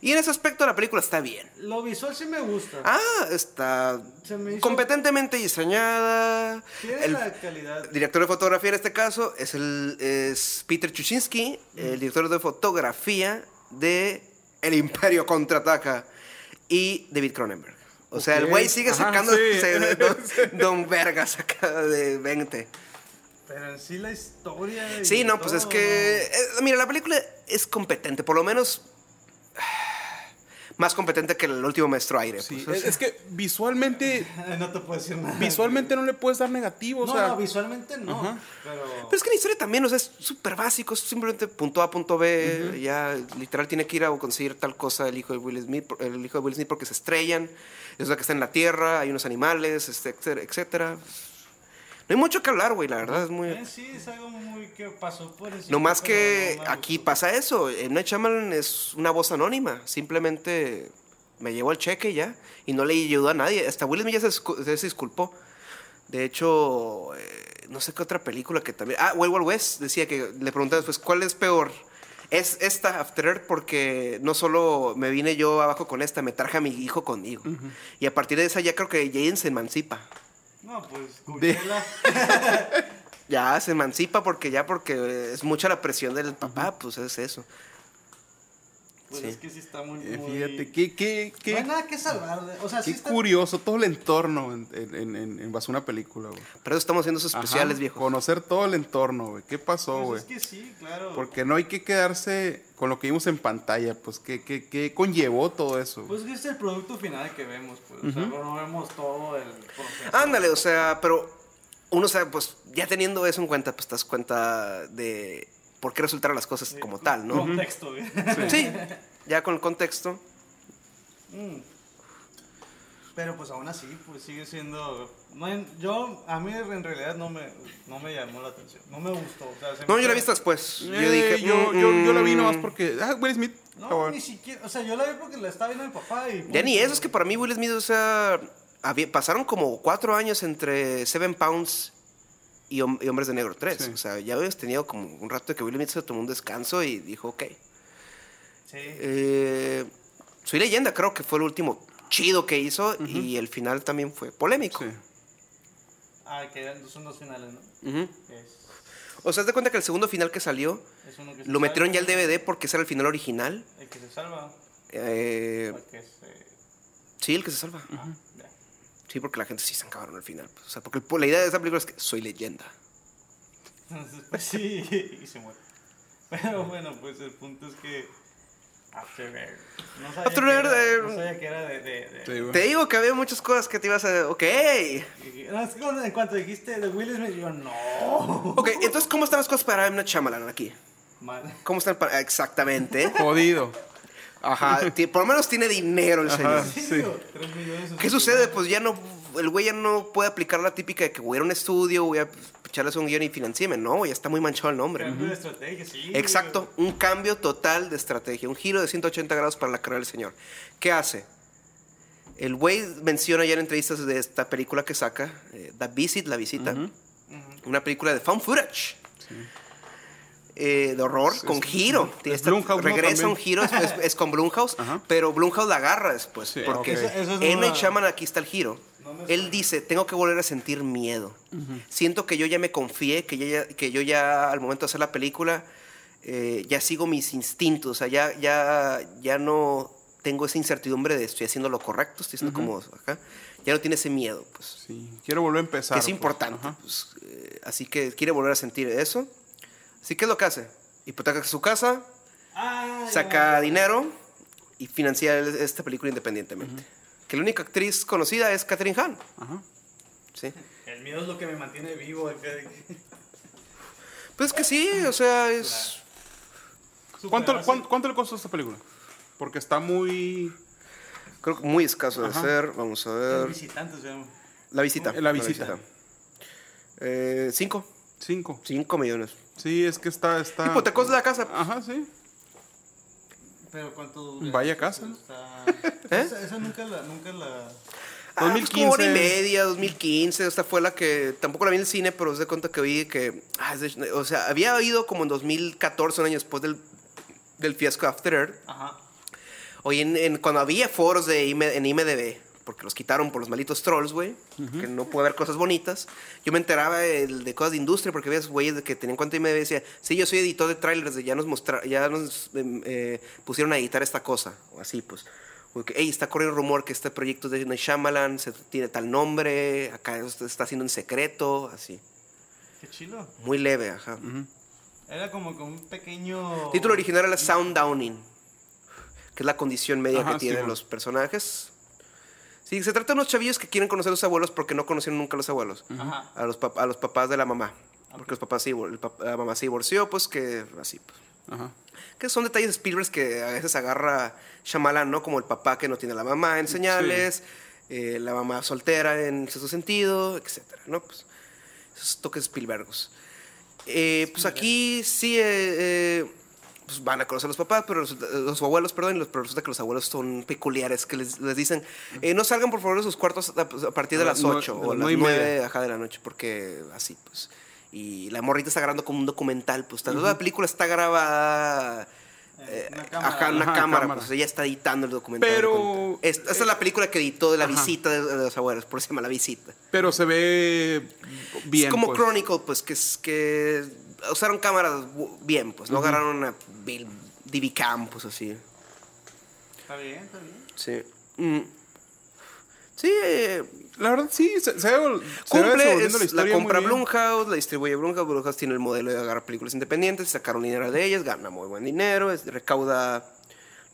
[SPEAKER 1] Y en ese aspecto la película está bien.
[SPEAKER 3] Lo visual sí me gusta.
[SPEAKER 1] Ah, está
[SPEAKER 3] hizo-
[SPEAKER 1] competentemente diseñada.
[SPEAKER 3] Tiene
[SPEAKER 1] El
[SPEAKER 3] la calidad.
[SPEAKER 1] director de fotografía en este caso es, el, es Peter Chuchinsky, el director de fotografía de El Imperio Contraataca y David Cronenberg. O sea, el güey sigue
[SPEAKER 2] Ajá,
[SPEAKER 1] sacando *laughs* don, don Vergas acá de 20.
[SPEAKER 3] Pero en sí la historia.
[SPEAKER 1] Sí, no, pues es que. eh, mira, la película es competente, por lo menos. Más competente que el último maestro aire.
[SPEAKER 2] Sí,
[SPEAKER 1] pues,
[SPEAKER 2] es, es que visualmente, *laughs*
[SPEAKER 3] no. Te puedo decir nada.
[SPEAKER 2] visualmente no le puedes dar negativo, o
[SPEAKER 3] No,
[SPEAKER 2] sea...
[SPEAKER 3] no, visualmente no. Pero.
[SPEAKER 1] Pero es que la historia también, o sea, es súper básico, es simplemente punto A, punto B, ya literal tiene que ir a conseguir tal cosa el hijo de Will Smith, el hijo de Will Smith porque se estrellan, es la que está en la tierra, hay unos animales, este, etcétera, etcétera. No hay mucho que hablar, güey, la verdad es muy...
[SPEAKER 3] En sí es algo muy que pasó por encima.
[SPEAKER 1] No más que
[SPEAKER 3] no
[SPEAKER 1] aquí
[SPEAKER 3] gustó.
[SPEAKER 1] pasa eso, M. Night Shyamalan es una voz anónima, simplemente me llevó el cheque ya, y no le ayudó a nadie, hasta Will Smith ya se, se disculpó. De hecho, eh, no sé qué otra película que también... Ah, Wild Wild West decía que le pregunté después, ¿cuál es peor? Es esta After Earth porque no solo me vine yo abajo con esta, me traje a mi hijo conmigo. Y a partir de esa ya creo que Jaden se emancipa.
[SPEAKER 3] No, pues,
[SPEAKER 2] De-. *laughs*
[SPEAKER 1] Ya se emancipa porque ya porque es mucha la presión del papá, pues es eso.
[SPEAKER 3] Pues
[SPEAKER 1] Sí.
[SPEAKER 3] es que sí está muy.
[SPEAKER 2] Eh,
[SPEAKER 3] muy-
[SPEAKER 2] Fíjate, qué, qué,
[SPEAKER 3] No hay nada que salvar. O sea, sí
[SPEAKER 2] qué
[SPEAKER 3] está.
[SPEAKER 2] curioso todo el entorno en, en, en, en base a una película, güey.
[SPEAKER 1] Pero eso estamos haciendo esos especiales,
[SPEAKER 2] Ajá,
[SPEAKER 1] viejo.
[SPEAKER 2] Conocer todo el entorno, güey. ¿Qué pasó, güey?
[SPEAKER 3] Pues es que sí, claro.
[SPEAKER 2] Porque no hay que quedarse con lo que vimos en pantalla, pues qué, qué, qué conllevó todo eso.
[SPEAKER 3] Pues es el producto final que vemos, pues. O sea, no vemos todo el proceso.
[SPEAKER 1] Ándale, o sea, pero uno sabe, pues ya teniendo eso en cuenta, pues te das cuenta de por qué resultaron las cosas como tal, ¿no?
[SPEAKER 3] Contexto, güey.
[SPEAKER 1] Sí, ya con el contexto.
[SPEAKER 3] Mm. Pero pues aún así, pues sigue siendo. no yo, a mí en realidad no me, no me llamó la atención. No me gustó. o sea, se
[SPEAKER 1] No,
[SPEAKER 3] me
[SPEAKER 1] yo la visto después.
[SPEAKER 2] Eh,
[SPEAKER 1] Yo dije,
[SPEAKER 2] yo, yo, yo la vi nomás
[SPEAKER 1] mm,
[SPEAKER 2] porque. Ah, Will Smith.
[SPEAKER 3] No, ni siquiera. O sea, yo la vi porque la estaba viendo mi papá y.
[SPEAKER 1] Ya ni eso, es que para mí Will Smith, o sea, había- pasaron como cuatro años entre Seven Pounds y, Hom- y Hombres de Negro 3.
[SPEAKER 2] Sí.
[SPEAKER 1] O sea, ya habías tenido como un rato de que Will Smith se tomó un descanso y dijo, ok.
[SPEAKER 3] Sí.
[SPEAKER 1] Eh, Soy leyenda, creo que fue el último chido que hizo y el final también fue polémico.
[SPEAKER 2] Sí.
[SPEAKER 3] Ah, que son dos finales, ¿no? Es,
[SPEAKER 1] O sea, de cuenta que el segundo final que salió
[SPEAKER 3] es uno que se
[SPEAKER 1] lo metieron ya
[SPEAKER 3] salva,
[SPEAKER 1] DVD porque ese era el final original.
[SPEAKER 3] El que se salva.
[SPEAKER 1] Eh,
[SPEAKER 3] el que se.
[SPEAKER 1] sí, el que se salva.
[SPEAKER 3] Ya.
[SPEAKER 1] Sí, porque la gente sí se acabaron al final. pues. O sea, porque el- la idea de esa película es que soy leyenda.
[SPEAKER 3] Entonces, *laughs* pues sí, y se muere. Pero bueno, pues el punto es que. Afterburner. No sabía, que,
[SPEAKER 1] eh,
[SPEAKER 3] era, no sabía que era de.
[SPEAKER 1] Te digo que había muchas cosas que te ibas a... Ok.
[SPEAKER 3] y- no, es que cuando- en cuanto dijiste de Will Smith, yo no.
[SPEAKER 1] Ok, entonces, ¿cómo están las cosas para M. Night Shyamalan aquí?
[SPEAKER 3] Mal.
[SPEAKER 1] ¿Cómo están para... Exactamente.
[SPEAKER 2] Jodido.
[SPEAKER 1] Ajá. *laughs* Por lo menos tiene dinero el señor.
[SPEAKER 2] Ajá.
[SPEAKER 3] Sí,
[SPEAKER 2] Sí.
[SPEAKER 3] digo, tres millones
[SPEAKER 1] ¿Qué sucede? Pues ya no... El güey ya no puede aplicar la típica de que voy a ir a un estudio, voy a echarles un guion y financiarme. No, ya está muy manchado el nombre.
[SPEAKER 3] Cambio de estrategia, sí.
[SPEAKER 1] Exacto, un cambio total de estrategia, un giro de 180 grados para la carrera del señor. ¿Qué hace? El güey menciona ya en entrevistas de esta película que saca, eh, The Visit, La Visita, una película de found footage. Eh, de horror
[SPEAKER 2] Es-
[SPEAKER 1] con
[SPEAKER 2] es-
[SPEAKER 1] giro.
[SPEAKER 2] es
[SPEAKER 1] Esta-
[SPEAKER 2] Blumhouse, ¿no?
[SPEAKER 1] regresa un giro, es, es- es con Blumhouse,
[SPEAKER 2] Ajá.
[SPEAKER 1] pero Blumhouse la agarra después.
[SPEAKER 2] Sí,
[SPEAKER 1] porque.
[SPEAKER 3] Eso- eso.
[SPEAKER 1] Night
[SPEAKER 3] una-
[SPEAKER 1] Shyamalan aquí está el giro.
[SPEAKER 3] No
[SPEAKER 1] Él dice, tengo que volver a sentir miedo. Siento que yo ya me confié, que, ya, que yo ya al momento de hacer la película eh, ya sigo mis instintos, o sea, ya, ya, ya no tengo esa incertidumbre de estoy haciendo lo correcto, estoy haciendo como acá. Ya no tiene ese miedo, pues.
[SPEAKER 2] Sí. Quiero volver a empezar.
[SPEAKER 1] Que es
[SPEAKER 2] pues.
[SPEAKER 1] importante. Pues, eh, así que quiere volver a sentir eso. Así que es lo que hace. Hipoteca su casa,
[SPEAKER 3] Ah,
[SPEAKER 1] saca dinero y financia esta película independientemente. Que la única actriz conocida es Catherine Hahn.
[SPEAKER 2] Ajá.
[SPEAKER 1] Sí.
[SPEAKER 3] El miedo es lo que me mantiene vivo.
[SPEAKER 1] Pues es que sí, o sea, es...
[SPEAKER 2] ¿Cuánto,
[SPEAKER 3] Superarse.
[SPEAKER 2] cuánto, cuánto le costó esta película? Porque está muy...
[SPEAKER 1] Creo que muy escaso de
[SPEAKER 2] Ajá.
[SPEAKER 1] ser. Vamos a ver.
[SPEAKER 3] visitantes, se llama.
[SPEAKER 1] La visita.
[SPEAKER 2] La visita.
[SPEAKER 1] Eh, cinco.
[SPEAKER 2] Cinco.
[SPEAKER 1] Cinco millones.
[SPEAKER 2] Sí, es que está... está...
[SPEAKER 1] Hipotecos de la casa.
[SPEAKER 2] Ajá, sí.
[SPEAKER 3] Pero cuánto dura?
[SPEAKER 2] Vaya casa.
[SPEAKER 3] Está-
[SPEAKER 1] ¿Eh?
[SPEAKER 3] Esa, esa nunca la, nunca la.
[SPEAKER 1] Ah, pues como hora y
[SPEAKER 2] 2015.
[SPEAKER 1] media, 2015. Esta fue la que tampoco la vi en el cine, pero se de cuenta que vi que. ah, de- o sea, había ido como en 2014, un año después del, del fiasco After Earth.
[SPEAKER 3] Ajá.
[SPEAKER 1] Oye, en, en- cuando había foros de IM- en IMDB, porque los quitaron por los malitos trolls, güey, que no puede haber cosas bonitas, yo me enteraba de, de cosas de industria, porque había güeyes que tenían cuenta y decía, sí, yo soy editor de trailers, de ya nos mostra, ya nos em, eh, pusieron a editar esta cosa, o así, pues. Porque, hey, está corriendo rumor que este proyecto de Shyamalan se tiene tal nombre, acá se está haciendo en secreto, así.
[SPEAKER 3] Qué chilo.
[SPEAKER 1] Muy leve, ajá.
[SPEAKER 3] Era como que un pequeño.
[SPEAKER 1] El título original era Sound Downing, que es la condición media
[SPEAKER 2] Ajá,
[SPEAKER 1] que
[SPEAKER 2] sí,
[SPEAKER 1] tienen
[SPEAKER 2] bueno.
[SPEAKER 1] los personajes. Sí, se trata de unos chavillos que quieren conocer a los abuelos porque no conocieron nunca a los abuelos.
[SPEAKER 3] Ajá.
[SPEAKER 1] A los, a los papás de la mamá. Porque los papás se pap- la mamá se divorció, pues que así. Pues.
[SPEAKER 2] Ajá.
[SPEAKER 1] Que son detalles de Spielberg que a veces agarra Shyamalan, ¿no? Como el papá que no tiene a la mamá en señales, eh, la mamá soltera en cierto sentido, etcétera, ¿no? Pues esos toques Spielbergos. Eh, pues aquí sí eh, pues van a conocer a los papás, pero resulta- los abuelos, perdón, y los- pero resulta que los abuelos son peculiares, que les, les dicen, eh, no salgan por favor de sus cuartos a, a partir de
[SPEAKER 2] A
[SPEAKER 1] las
[SPEAKER 2] las nue-
[SPEAKER 1] 8
[SPEAKER 2] de
[SPEAKER 1] o
[SPEAKER 2] las
[SPEAKER 1] las
[SPEAKER 2] nueve y
[SPEAKER 1] 9
[SPEAKER 2] media.
[SPEAKER 1] ajá, de la noche, porque así, pues. Y la morrita está grabando como un documental, pues. Vez la película está grabada eh,
[SPEAKER 3] una cámara.
[SPEAKER 1] ajá, una
[SPEAKER 2] Ajá,
[SPEAKER 1] cámara,
[SPEAKER 2] cámara.
[SPEAKER 1] pues ella está editando el documental.
[SPEAKER 2] Pero,
[SPEAKER 1] esta es la película que editó de la
[SPEAKER 2] Ajá.
[SPEAKER 1] visita de, de los abuelos, por eso se llama La Visita.
[SPEAKER 2] Pero se ve bien.
[SPEAKER 1] es como
[SPEAKER 2] pues.
[SPEAKER 1] Chronicle, pues, que, es, que usaron cámaras bien, pues, no agarraron una Bill- DV Cam, pues, así.
[SPEAKER 3] Está bien, está bien.
[SPEAKER 1] Sí. Mm. Sí, eh,
[SPEAKER 2] La verdad, sí, se, se
[SPEAKER 1] cumple, es-
[SPEAKER 2] la
[SPEAKER 1] compra. Blumhouse, la distribuye Blumhouse, Blumhouse tiene el modelo de agarrar películas independientes, sacaron dinero de ellas, gana muy buen dinero, es- recauda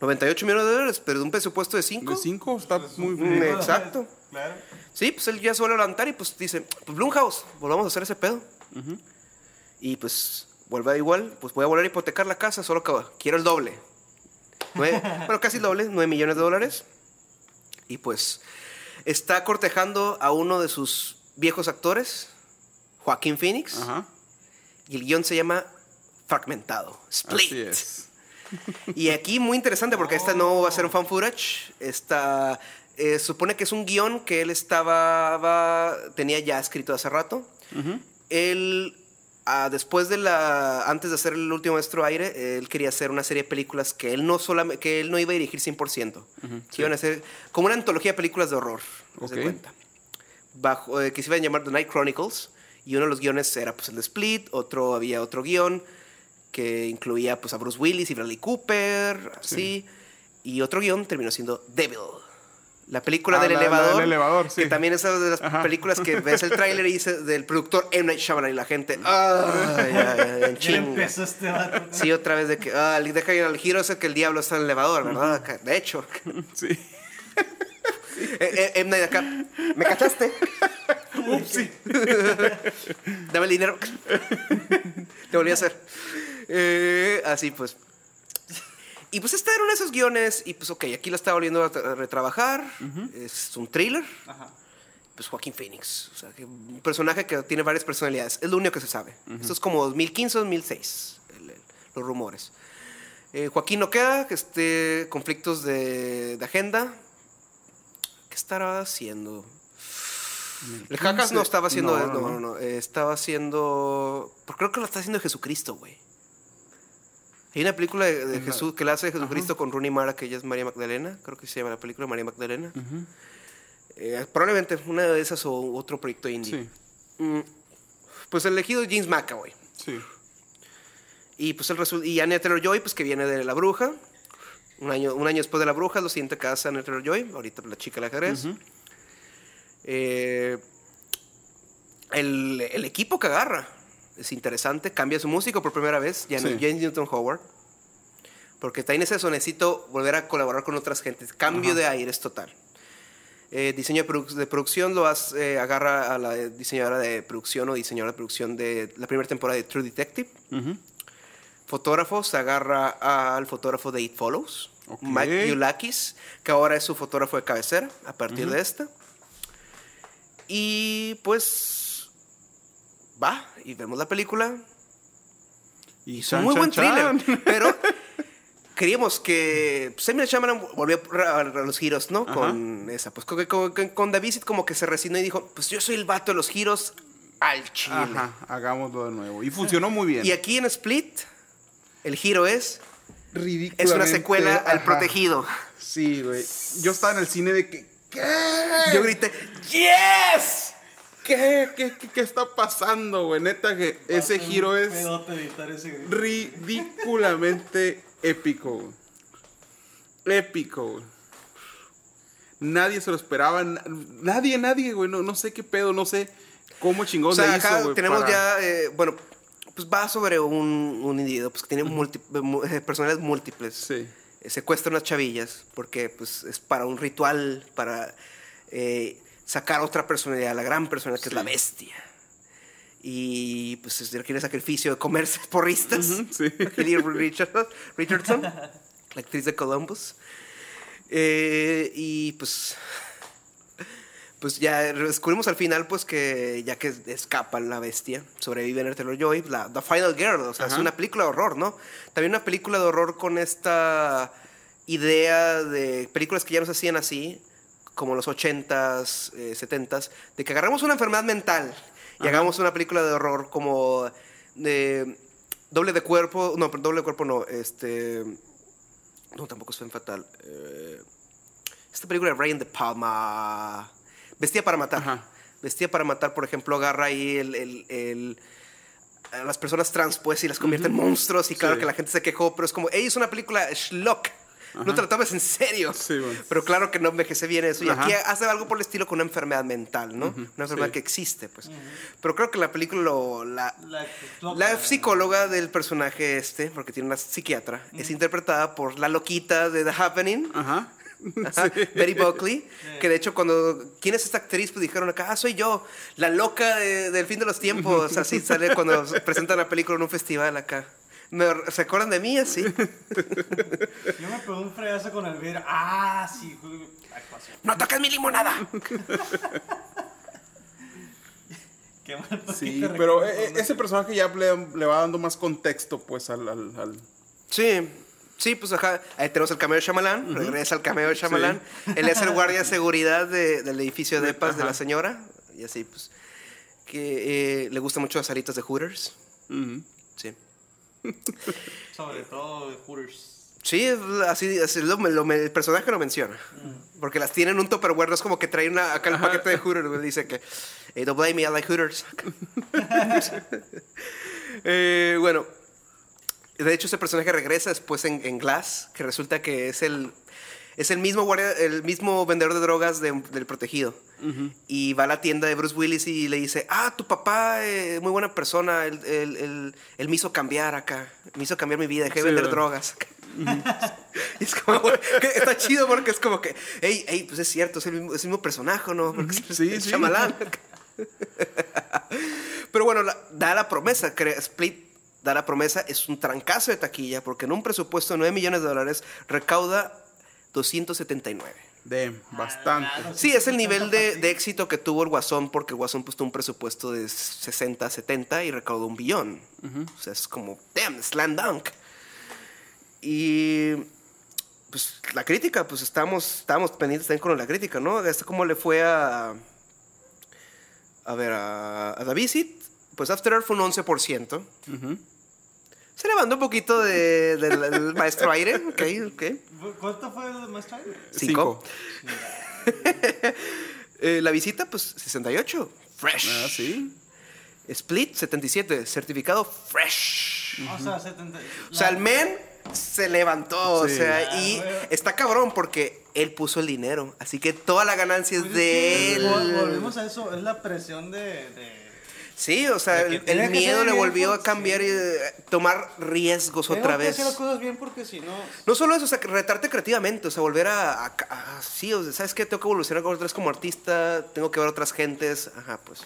[SPEAKER 1] 98 millones de dólares, pero de un presupuesto de 5.
[SPEAKER 2] De 5 está muy
[SPEAKER 1] Mm,
[SPEAKER 2] bien.
[SPEAKER 1] exacto.
[SPEAKER 3] Claro.
[SPEAKER 1] Sí, pues él ya suele levantar y pues dice, pues Blumhouse, volvamos a hacer ese pedo. Y pues vuelve a igual, pues voy a volver a hipotecar la casa, solo que quiero el doble. Nueve- *laughs* bueno, casi el doble, 9 millones de dólares. Y pues está cortejando a uno de sus viejos actores, Joaquín Phoenix.
[SPEAKER 2] Ajá.
[SPEAKER 1] Y el guion se llama Fragmentado, Split.
[SPEAKER 2] Así es.
[SPEAKER 1] Y aquí muy interesante porque esta no va a ser un fan footage. Esta eh, supone que es un guion que él estaba va- tenía ya escrito hace rato. Él ah, después de la antes de hacer el último maestro aire, él quería hacer una serie de películas que él no solamente que él no iba a dirigir 100%. que iban a ser como una antología de películas de horror, haz de cuenta. Bajo eh, que se iban a llamar The Night Chronicles y uno de los guiones era pues el de Split, otro había otro guion que incluía pues a Bruce Willis y Bradley Cooper, así. Y otro guion terminó siendo Devil. La película
[SPEAKER 2] Ah,
[SPEAKER 1] del
[SPEAKER 2] la- la
[SPEAKER 1] elevador.
[SPEAKER 2] del elevador, sí.
[SPEAKER 1] Que también es una de las
[SPEAKER 2] Ajá.
[SPEAKER 1] películas que ves el tráiler y dice del productor M. Night Shyamalan y la gente. ¡Ay, ay, ay, en *laughs*
[SPEAKER 3] Ya
[SPEAKER 1] chinga!
[SPEAKER 3] empezó este vato.
[SPEAKER 1] Sí, otra vez de que. Ah, deja ir al giro ese que el diablo está en el elevador, ¿verdad? Acá, De hecho. *laughs*
[SPEAKER 2] Sí. *laughs*
[SPEAKER 1] Eh, eh, M. Night acá. ¿Me cachaste?
[SPEAKER 2] Upsi.
[SPEAKER 1] Dame el dinero. Te volví a hacer. Eh, así pues. Y pues este era uno de esos guiones. Y pues ok, aquí lo estaba volviendo a tra- a retrabajar. Es un thriller.
[SPEAKER 3] Ajá.
[SPEAKER 1] Pues Joaquín Phoenix. O sea, que un personaje que tiene varias personalidades. Es lo único que se sabe. Esto es como 2015 2006. el- el- los rumores. Eh, Joaquín no queda. Este, conflictos de, de agenda. ¿Qué estará haciendo? El Jackas no
[SPEAKER 2] 15,
[SPEAKER 1] estaba haciendo.
[SPEAKER 2] no,
[SPEAKER 1] No,
[SPEAKER 2] no,
[SPEAKER 1] no,
[SPEAKER 2] no.
[SPEAKER 1] no, eh, estaba haciendo. Pues creo que lo está haciendo Jesucristo, güey. Hay una película de, de Jesús que la hace Jesucristo con Rooney Mara, que ella es María Magdalena. Creo que se llama la película María Magdalena. Eh, probablemente una de esas o otro proyecto indie.
[SPEAKER 2] Sí.
[SPEAKER 1] Mm, pues el elegido es James McAvoy.
[SPEAKER 2] Sí.
[SPEAKER 1] Y pues el y Anya Taylor Joy, pues que viene de La Bruja. Un año, un año después de La Bruja, lo siguiente que hace Anya Taylor Joy. Ahorita la chica del ajedrez. Eh, el, el equipo que agarra es interesante. Cambia su músico por primera vez. Ya
[SPEAKER 2] Sí.
[SPEAKER 1] es James Newton Howard. Porque está en eso, necesito volver a colaborar con otras gentes. Cambio de aires total. Eh, diseño de, produ- de producción lo hace, eh, agarra a la diseñadora de producción o diseñadora de producción de la primera temporada de True Detective.
[SPEAKER 2] Ujú.
[SPEAKER 1] Fotógrafo se agarra al fotógrafo de It Follows. Mike Yulakis, que ahora es su fotógrafo de cabecera a partir de esta. Y pues va y vemos la película.
[SPEAKER 2] Y
[SPEAKER 1] Es un
[SPEAKER 2] chan,
[SPEAKER 1] muy
[SPEAKER 2] chan,
[SPEAKER 1] buen thriller,
[SPEAKER 2] chan. *laughs*
[SPEAKER 1] pero *laughs* creíamos que pues, Emily Shyamalan volvió a los giros, ¿no?
[SPEAKER 2] Ajá.
[SPEAKER 1] Con esa, pues con, con, con- Visit como que se resignó y dijo, pues yo soy el vato de los giros al chile.
[SPEAKER 2] Ajá, hagámoslo de nuevo. Y funcionó muy bien.
[SPEAKER 1] Y aquí en Split, el giro es
[SPEAKER 2] Ridículamente.
[SPEAKER 1] Es una secuela al protegido.
[SPEAKER 2] Sí, güey. Yo estaba en el cine de que. ¿Qué?
[SPEAKER 1] Yo grité, ¡Yes!
[SPEAKER 2] ¿Qué? ¿Qué, qué, qué está pasando, güey? Neta que ese giro es
[SPEAKER 3] ese
[SPEAKER 2] ridículamente épico, güey. Épico, güey. Nadie se lo esperaba. na- Nadie, nadie, güey. No, no sé qué pedo, no sé cómo chingón
[SPEAKER 1] O sea,
[SPEAKER 2] hizo,
[SPEAKER 1] acá
[SPEAKER 2] güey,
[SPEAKER 1] tenemos
[SPEAKER 2] para-
[SPEAKER 1] ya, eh, bueno, pues va sobre un, un individuo pues, que tiene múlti- mu- eh, personalidades múltiples.
[SPEAKER 2] Sí.
[SPEAKER 1] Eh, secuestra unas chavillas porque pues, es para un ritual, para eh, sacar otra personalidad, la gran personalidad que es la
[SPEAKER 2] Sí.
[SPEAKER 1] bestia. Y pues es- requiere sacrificio de comerse *laughs* porristas.
[SPEAKER 2] Ujú, sí.
[SPEAKER 1] Haley Richardson, la actriz de Columbus. Eh, y pues pues ya descubrimos al final pues que ya que escapa la bestia, sobrevive en Taylor Joy, la The Final Girl, o sea, es una película de horror, ¿no? También una película de horror con esta idea de películas que ya no se hacían así, como los 80s, eh, 70s, de que agarramos una enfermedad mental y hagamos una película de horror como de doble de cuerpo, no, doble de cuerpo no, este No, tampoco es Fatal. Eh, esta película de Brian De Palma. Vestía para matar.
[SPEAKER 2] Ajá.
[SPEAKER 1] Vestía para matar, por ejemplo, agarra ahí el, el- el- a las personas trans, pues, y las convierte en monstruos. Y claro
[SPEAKER 2] Sí.
[SPEAKER 1] que la gente se quejó, pero es como, hey, es una película schlock. No te la tomes en serio.
[SPEAKER 2] Sí, bueno.
[SPEAKER 1] Pero claro que no envejece bien eso. Y
[SPEAKER 2] Ajá.
[SPEAKER 1] aquí hace algo por el estilo con una enfermedad mental, ¿no? Una enfermedad
[SPEAKER 2] sí.
[SPEAKER 1] que existe, pues. Pero creo que la película, lo- la,
[SPEAKER 3] La,
[SPEAKER 1] la psicóloga del personaje este, porque tiene una psiquiatra, es interpretada por la loquita de The Happening,
[SPEAKER 2] Ajá. *laughs*
[SPEAKER 1] ajá, Betty Buckley, que de hecho cuando, ¿quién es esta actriz? Pues dijeron acá, ah, soy yo, la loca de- del fin de los tiempos, *laughs* así sale cuando presentan la película en un festival acá. ¿Me, ¿Se acuerdan de mí así? *laughs*
[SPEAKER 3] Yo me pegué un fregazo con el vidrio. Ah, sí. Actuación.
[SPEAKER 1] ¡No toques mi limonada! *laughs*
[SPEAKER 3] Qué mal.
[SPEAKER 2] Sí, pero eh, ese personaje ya le, le va dando más contexto, pues, al... al- al-
[SPEAKER 1] Sí, sí, pues ajá. Ahí tenemos el cameo de Shyamalan, regresa al cameo de Shyamalan. Él es el guardia de *laughs* seguridad de- del edificio de paz de la señora. Y así, pues. Que eh, le gustan mucho las alitas de Hooters. Sí.
[SPEAKER 3] Sobre todo de Hooters.
[SPEAKER 1] Sí, así, así lo- lo- el personaje lo menciona. Porque las tienen en un tupperware, no es como que trae una, acá el paquete de Hooters, dice que, hey, don't blame me, I like Hooters. *laughs* Eh, bueno, de hecho ese personaje regresa después en, en Glass, que resulta que es el, es el mismo guardia, el mismo vendedor de drogas de- del protegido. Y va a la tienda de Bruce Willis y le dice, ah, tu papá, eh, muy buena persona, él, él- él- él me hizo cambiar acá, me hizo cambiar mi vida, dejé de
[SPEAKER 2] Sí,
[SPEAKER 1] vender
[SPEAKER 2] ¿verdad?
[SPEAKER 1] drogas. *laughs* Y es como, que está chido porque es como que, hey, hey, pues es cierto, es el mismo, es el mismo personaje, ¿no? Porque es
[SPEAKER 2] Sí,
[SPEAKER 1] es
[SPEAKER 2] sí.
[SPEAKER 1] Shyamalan. *laughs* Pero bueno, la- da la promesa, Split da la promesa, es un trancazo de taquilla porque en un presupuesto de 9 millones de dólares recauda 279.
[SPEAKER 2] De bastante.
[SPEAKER 3] Ah,
[SPEAKER 1] Sí, es el nivel de, de éxito que tuvo el Guasón, porque el Guasón puso un presupuesto de 60, 70 y recaudó un billón. O sea, es como, damn, slam dunk. Y pues la crítica, pues estábamos, estábamos pendientes también con la crítica, ¿no? Hasta cómo le fue a. A ver, a, a The Visit. Pues After Earth fue un 11%.
[SPEAKER 2] Ujú.
[SPEAKER 1] Se levantó un poquito de- del del maestro aire. Ok, ok.
[SPEAKER 3] ¿Cuánto fue el más tarde?
[SPEAKER 1] Cinco. *laughs* Eh, la visita, pues 68. Fresh.
[SPEAKER 2] Ah, sí.
[SPEAKER 1] Split, 77. Certificado fresh.
[SPEAKER 3] O sea, 70.
[SPEAKER 1] O sea, el men se levantó. O sea,
[SPEAKER 3] Ah,
[SPEAKER 1] y
[SPEAKER 3] güey.
[SPEAKER 1] está cabrón porque él puso el dinero. Así que toda la ganancia es
[SPEAKER 3] Pues
[SPEAKER 1] de
[SPEAKER 3] es vol-
[SPEAKER 1] él.
[SPEAKER 3] Volvemos a eso, es la presión de. de-
[SPEAKER 1] Sí, o sea, el, el miedo le
[SPEAKER 3] bien,
[SPEAKER 1] volvió a cambiar
[SPEAKER 3] sí.
[SPEAKER 1] y eh, tomar riesgos
[SPEAKER 3] Tengo
[SPEAKER 1] otra
[SPEAKER 3] que
[SPEAKER 1] vez.
[SPEAKER 3] hacer las cosas bien porque si no.
[SPEAKER 1] No solo eso, o sea, retarte creativamente, o sea, volver a, a- a- sí, o sea, ¿sabes qué? Tengo que evolucionar otra vez como artista, tengo que ver otras gentes, ajá, pues.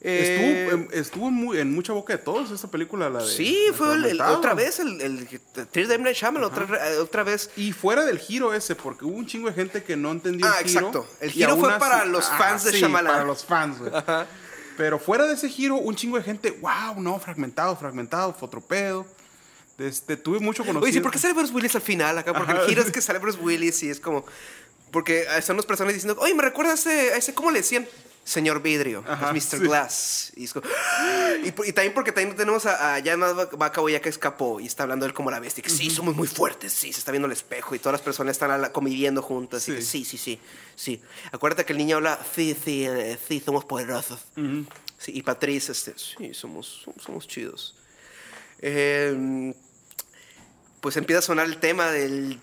[SPEAKER 1] Eh,
[SPEAKER 2] Estuvo, en- estuvo muy, en mucha boca de todos esa película, la de...
[SPEAKER 1] sí,
[SPEAKER 2] El
[SPEAKER 1] fue el- el- otra vez el, el. Night Shyamalan, otra, otra vez.
[SPEAKER 2] Y fuera del giro ese, porque hubo un chingo de gente que no entendió
[SPEAKER 1] Ah,
[SPEAKER 2] el giro.
[SPEAKER 1] exacto. El giro fue
[SPEAKER 2] así-
[SPEAKER 1] para los
[SPEAKER 2] Ah,
[SPEAKER 1] fans de
[SPEAKER 2] sí,
[SPEAKER 1] Shyamalan.
[SPEAKER 2] para los fans, güey. Pero fuera de ese giro, un chingo de gente, wow, no, fragmentado, fragmentado, fotropedo. Este, tuve mucho conocido.
[SPEAKER 1] Oye, sí, ¿por qué sale Bruce Willis al final acá? Porque
[SPEAKER 2] Ajá.
[SPEAKER 1] el giro es que *laughs* sale Bruce Willis y es como. Porque están los personajes diciendo, oye, me recuerda a ese, a ese ¿cómo le decían? Señor Vidrio,
[SPEAKER 2] Ajá,
[SPEAKER 1] es Mr.
[SPEAKER 2] sí.
[SPEAKER 1] Glass. Y, es como, *gasps* y, por- y también porque también tenemos a, a Jan ya que escapó y está hablando él como la bestia, que sí, somos muy fuertes, sí, se está viendo el espejo y todas las personas están a la- conviviendo juntas. Y que sí, sí, sí, sí. Acuérdate que el niño habla, sí, sí, eh, sí, somos poderosos. Sí, y Patrice, este, sí, somos, somos, somos chidos. Eh, pues empieza a sonar el tema del...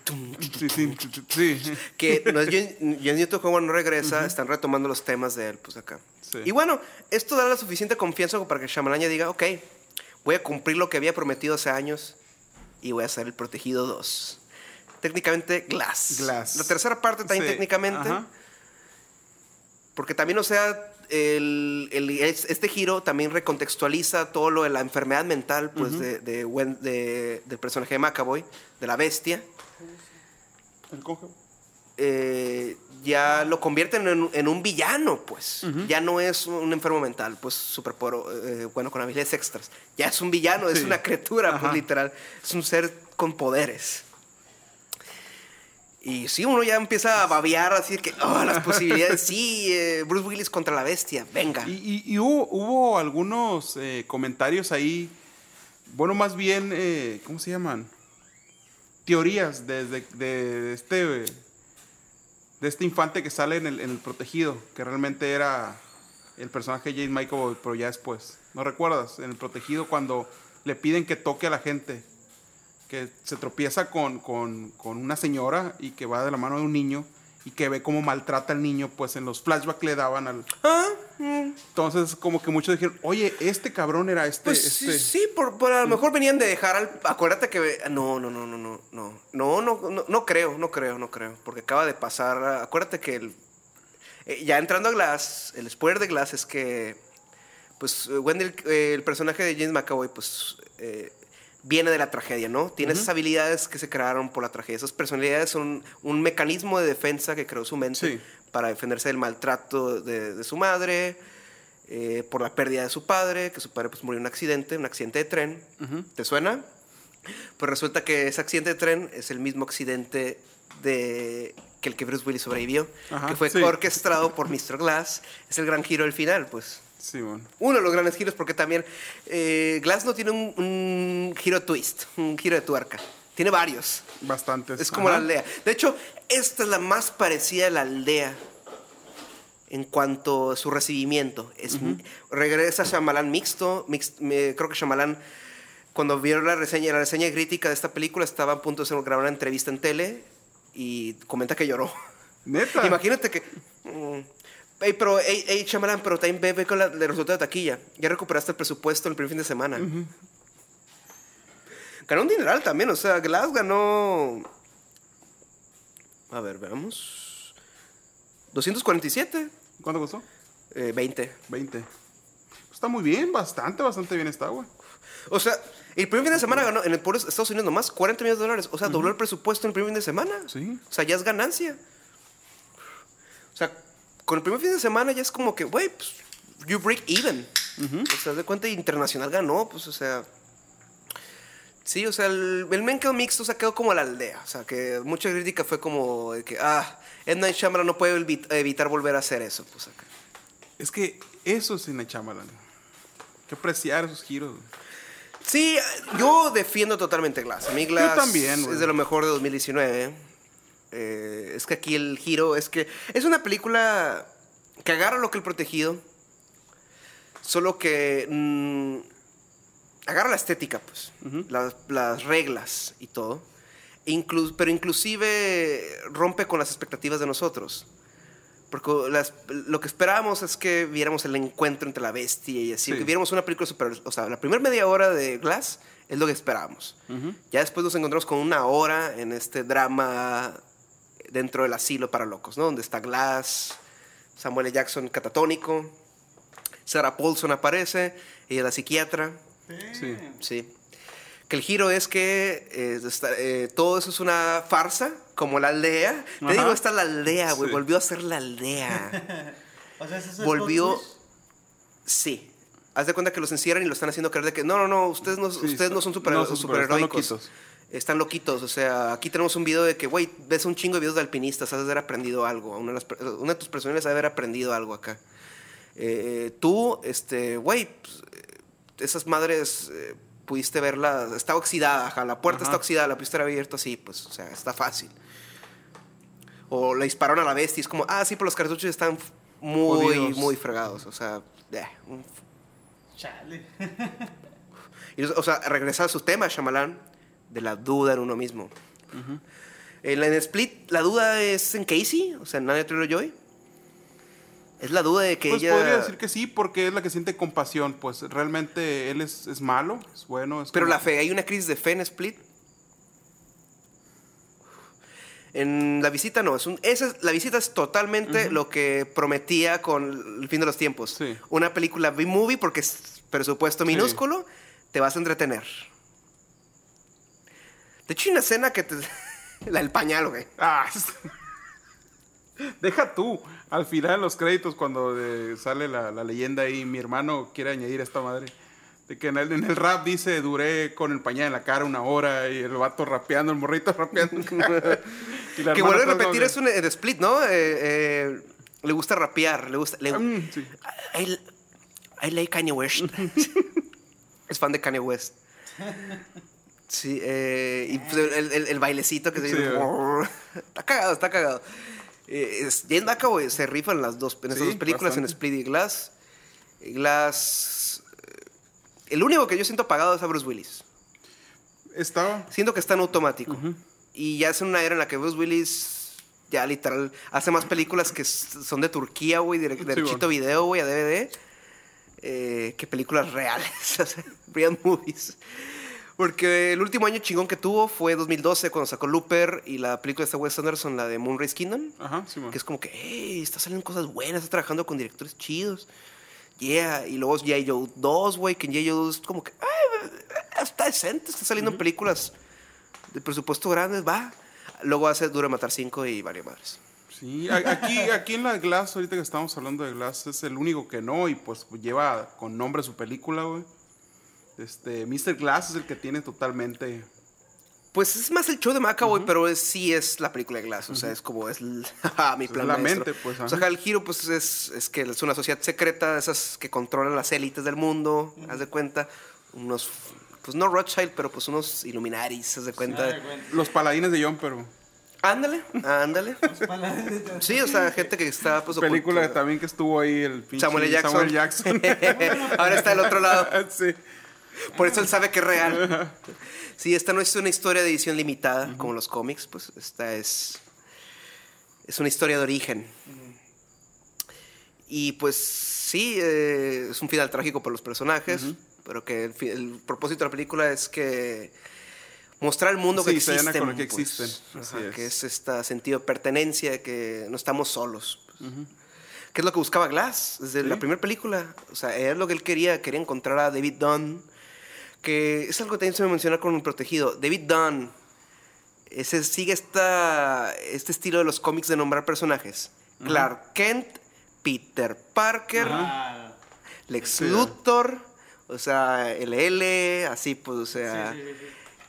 [SPEAKER 2] Sí,
[SPEAKER 1] que no es John, Newton Howard no regresa, están retomando los temas de él, pues acá.
[SPEAKER 2] Sí.
[SPEAKER 1] Y bueno, esto da la suficiente confianza para que Shyamalan ya diga, ok, voy a cumplir lo que había prometido hace años y voy a hacer el Protegido 2. Técnicamente, Glass.
[SPEAKER 2] Glass.
[SPEAKER 1] La tercera parte también
[SPEAKER 2] Sí,
[SPEAKER 1] técnicamente,
[SPEAKER 2] ajá.
[SPEAKER 1] porque también, o sea, el, el- es- este giro también recontextualiza todo lo de la enfermedad mental, pues, de, de del personaje de McAvoy, de la bestia.
[SPEAKER 2] El coge.
[SPEAKER 1] eh, ya lo convierten en, en un villano, pues. Ya no es un enfermo mental, pues, súper eh, bueno, con habilidades extras. Ya es un villano, es una criatura, pues, literal. Es un ser con poderes. Y sí, uno ya empieza a babear así que, oh, las posibilidades. Sí, eh, Bruce Willis contra la bestia, venga.
[SPEAKER 2] Y, y- y hubo, hubo algunos eh, comentarios ahí, bueno, más bien, eh, ¿cómo se llaman? teorías de, de- de este de este infante que sale en el, en el protegido, que realmente era el personaje de James Michael, pero ya después. ¿No recuerdas? En el protegido cuando le piden que toque a la gente, que se tropieza con, con, con una señora y que va de la mano de un niño y que ve cómo maltrata al niño, pues en los flashbacks le daban al...
[SPEAKER 1] Ah,
[SPEAKER 2] Entonces como que muchos dijeron, oye, este cabrón era este...
[SPEAKER 1] Pues
[SPEAKER 2] este...
[SPEAKER 1] sí, sí, por, por a lo mejor venían de dejar al. Acuérdate que. No, no, no, no, no, no. No, no, no, no creo, no creo, no creo. Porque acaba de pasar. Acuérdate que el. eh, ya entrando a Glass, el spoiler de Glass es que. Pues Wendy, el, eh, el personaje de James McAvoy, pues. eh, viene de la tragedia, ¿no? Tiene esas habilidades que se crearon por la tragedia. Esas personalidades son un mecanismo de defensa que creó su mente
[SPEAKER 2] Sí.
[SPEAKER 1] para defenderse del maltrato de, de su madre, eh, por la pérdida de su padre, que su padre pues murió en un accidente, un accidente de tren. ¿Te suena? Pues resulta que ese accidente de tren es el mismo accidente de que el que Bruce Willis sobrevivió,
[SPEAKER 2] Ajá,
[SPEAKER 1] que fue
[SPEAKER 2] sí.
[SPEAKER 1] orquestado por Mr. Glass. Es el gran giro del final, pues.
[SPEAKER 2] Sí, bueno.
[SPEAKER 1] Uno de los grandes giros, porque también eh, Glass no tiene un, un giro twist, un giro de tuerca. Tiene varios.
[SPEAKER 2] Bastantes.
[SPEAKER 1] Es como
[SPEAKER 2] Ajá.
[SPEAKER 1] la aldea. De hecho, esta es la más parecida a la aldea en cuanto a su recibimiento. Es, Regresa Shyamalan mixto. mix- me- creo que Shyamalan, cuando vio la reseña, la reseña crítica de esta película, estaba a punto de hacer- grabar una entrevista en tele y comenta que lloró.
[SPEAKER 2] Neta. *laughs*
[SPEAKER 1] Imagínate que... mm, Ey, pero, ey, ey, Shyamalan, pero también ve, ve con la, el resultado de taquilla. Ya recuperaste el presupuesto el primer fin de semana. Ganó un dineral también, o sea, Glass ganó... A ver, veamos. 247,
[SPEAKER 2] ¿Cuánto costó?
[SPEAKER 1] eh, 20.
[SPEAKER 2] 20. Está muy bien, bastante, bastante bien está, güey.
[SPEAKER 1] O sea, el primer fin de semana ganó en el pueblo de Estados Unidos nomás 40 millones de dólares. O sea, dobló el presupuesto en el primer fin de semana.
[SPEAKER 2] Sí.
[SPEAKER 1] O sea, ya es ganancia. O sea, con el primer fin de semana ya es como que, güey, pues, you break even. O sea, de cuenta internacional ganó, pues, o sea. Sí, o sea, el, el men quedó mixto, o sea, quedó como la aldea. O sea, que mucha crítica fue como de que, ah, Ed Night Shyamalan no puede evi- evitar volver a hacer eso. Pues acá.
[SPEAKER 2] Es que eso es Night Shyamalan. Hay que apreciar esos giros. güey.
[SPEAKER 1] Sí, yo defiendo totalmente Glass. A mí Glass
[SPEAKER 2] también, güey.
[SPEAKER 1] es de lo mejor de 2019. Eh, es que aquí el giro es que es una película que agarra lo que el protegido, solo que mm, agarra la estética, pues, las, las reglas y todo, inclu- pero inclusive rompe con las expectativas de nosotros. Porque las- lo que esperábamos es que viéramos el encuentro entre la bestia y así,
[SPEAKER 2] Sí.
[SPEAKER 1] que viéramos una película super... O sea, la primera media hora de Glass es lo que esperábamos. Ya después nos encontramos con una hora en este drama dentro del asilo para locos, ¿no? Donde está Glass, Samuel L. Jackson catatónico, Sarah Paulson aparece, ella es la psiquiatra,
[SPEAKER 2] Sí.
[SPEAKER 1] sí. Que el giro es que eh, está- eh, todo eso es una farsa, como la aldea. Te digo, esta es la aldea, güey,
[SPEAKER 2] Sí.
[SPEAKER 1] volvió a ser la aldea. *laughs*
[SPEAKER 3] O sea, ese es
[SPEAKER 1] Volvió-. Sí. Haz de cuenta que los encierran y lo están haciendo creer de que no, no, no, ustedes no,
[SPEAKER 2] Sí,
[SPEAKER 1] ustedes no son super,
[SPEAKER 2] no super- están loquitos.
[SPEAKER 1] O sea, aquí tenemos un video de que, güey, ves un chingo de videos de alpinistas, has de haber aprendido algo. Una de, las una de tus personas ha de haber aprendido algo acá. Eh, tú, este, güey, pues, esas madres eh, pudiste verla, está oxidada, ajá, la puerta
[SPEAKER 2] Ajá.
[SPEAKER 1] está oxidada, la pudiste haber abierto así, pues, o sea, está fácil. O le dispararon a la bestia y es como, ah, sí, pero los cartuchos están muy, muy fregados. O sea, eh, un
[SPEAKER 3] Chale.
[SPEAKER 1] y, o sea, regresar a su tema, Shyamalan, de la duda en uno mismo. en, la- en Split, la duda es en Casey, o sea, en Anya Taylor-Joy. Es la duda de que
[SPEAKER 2] Pues
[SPEAKER 1] ella...
[SPEAKER 2] podría decir que sí, porque es la que siente compasión. Pues realmente él es, es malo, es bueno. Es
[SPEAKER 1] Pero
[SPEAKER 2] como-
[SPEAKER 1] la fe, hay una crisis de fe en Split. En la visita no, es un, esa es- la visita es totalmente lo que prometía con el fin de los tiempos.
[SPEAKER 2] Sí.
[SPEAKER 1] Una película B-movie porque es presupuesto minúsculo, te vas a entretener. De hecho, una escena que te... *laughs* la del pañal, güey.
[SPEAKER 2] Ah, es- Deja tú. Al final, en los créditos, cuando eh, sale la, la leyenda ahí, mi hermano quiere añadir esta madre. De que en el, en el rap dice, duré con el pañal en la cara una hora y el vato rapeando, el morrito rapeando. *laughs*
[SPEAKER 1] Que *laughs* vuelve a repetir eso en, en Split, ¿no? Eh, eh, le gusta rapear, le gusta... le-
[SPEAKER 2] "Mm, sí".
[SPEAKER 1] I, I like Kanye West. es fan de Kanye West. Sí, eh, y pues el, el- el bailecito que se
[SPEAKER 2] Sí,
[SPEAKER 1] dice.
[SPEAKER 2] güey. *laughs*
[SPEAKER 1] Está cagado, está cagado. Eh, es- James McAvoy se rifa en las dos, en esas
[SPEAKER 2] Sí,
[SPEAKER 1] dos películas, en
[SPEAKER 2] bastante.
[SPEAKER 1] Split y Glass. Glass. eh, El único que yo siento apagado es a Bruce Willis.
[SPEAKER 2] Estaba.
[SPEAKER 1] Siento que está en automático. Y ya es una era en la que Bruce Willis ya literal hace más películas que son de Turquía, güey, direct- derechito
[SPEAKER 2] bueno.
[SPEAKER 1] video, güey, a DVD, eh, que películas reales, *laughs* o sea, real movies. Porque el último año chingón que tuvo fue 2012 cuando sacó Looper y la película de Wes Anderson, la de Moonrise Kingdom,
[SPEAKER 2] Ajá, sí, man.
[SPEAKER 1] que es como que, hey, está saliendo cosas buenas, está trabajando con directores chidos. Yeah, y luego G.I. Joe 2, güey, que en G.I. Joe 2 es como que, "Ay, está decente, está saliendo en películas de presupuesto grandes, va. Luego hace Duro de Matar 5 y varias madres.
[SPEAKER 2] Sí, aquí, aquí en la Glass, ahorita que estamos hablando de Glass, es el único que no, y pues lleva con nombre su película, güey. Este, Mr. Glass es el que tiene totalmente.
[SPEAKER 1] Pues es más el show de McAvoy, pero es, sí es la película de Glass. O sea, es como es *laughs* mi plan
[SPEAKER 2] la
[SPEAKER 1] maestro.
[SPEAKER 2] mente, pues,
[SPEAKER 1] O sea, el giro, pues es, es que es una sociedad secreta, de esas que controlan las élites del mundo, haz de cuenta. Unos, pues no Rothschild, pero pues unos Illuminaris, haz de cuenta.
[SPEAKER 2] Los paladines de John, pero.
[SPEAKER 1] Ándale, ándale. *laughs* Sí, o sea, gente que está, pues.
[SPEAKER 2] Película
[SPEAKER 1] oculta.
[SPEAKER 2] también que estuvo ahí el pinche
[SPEAKER 1] Samuel L. Jackson.
[SPEAKER 2] Samuel Jackson. *laughs*
[SPEAKER 1] Ahora está del otro lado.
[SPEAKER 2] sí.
[SPEAKER 1] Por eso él sabe que es real. *laughs* Sí, esta no es una historia de edición limitada como los cómics, pues esta es es una historia de origen. Y pues sí, eh, es un final trágico para los personajes, pero que el, propósito de la película es que mostrar al mundo que
[SPEAKER 2] Sí, a
[SPEAKER 1] existen,
[SPEAKER 2] que
[SPEAKER 1] pues.
[SPEAKER 2] existen,
[SPEAKER 1] Ajá,
[SPEAKER 2] es.
[SPEAKER 1] que es este sentido de pertenencia, que no estamos solos. pues. ¿Qué es lo que buscaba Glass desde la primera película? O sea, es lo que él quería, quería encontrar a David Dunn, que es algo que también se me menciona con el protegido. David Dunn ese, sigue esta, este estilo de los cómics de nombrar personajes. Clark Kent, Peter Parker,
[SPEAKER 3] Ah,
[SPEAKER 1] Lex. Luthor, o sea, LL, así pues, o sea,
[SPEAKER 3] sí, sí, sí.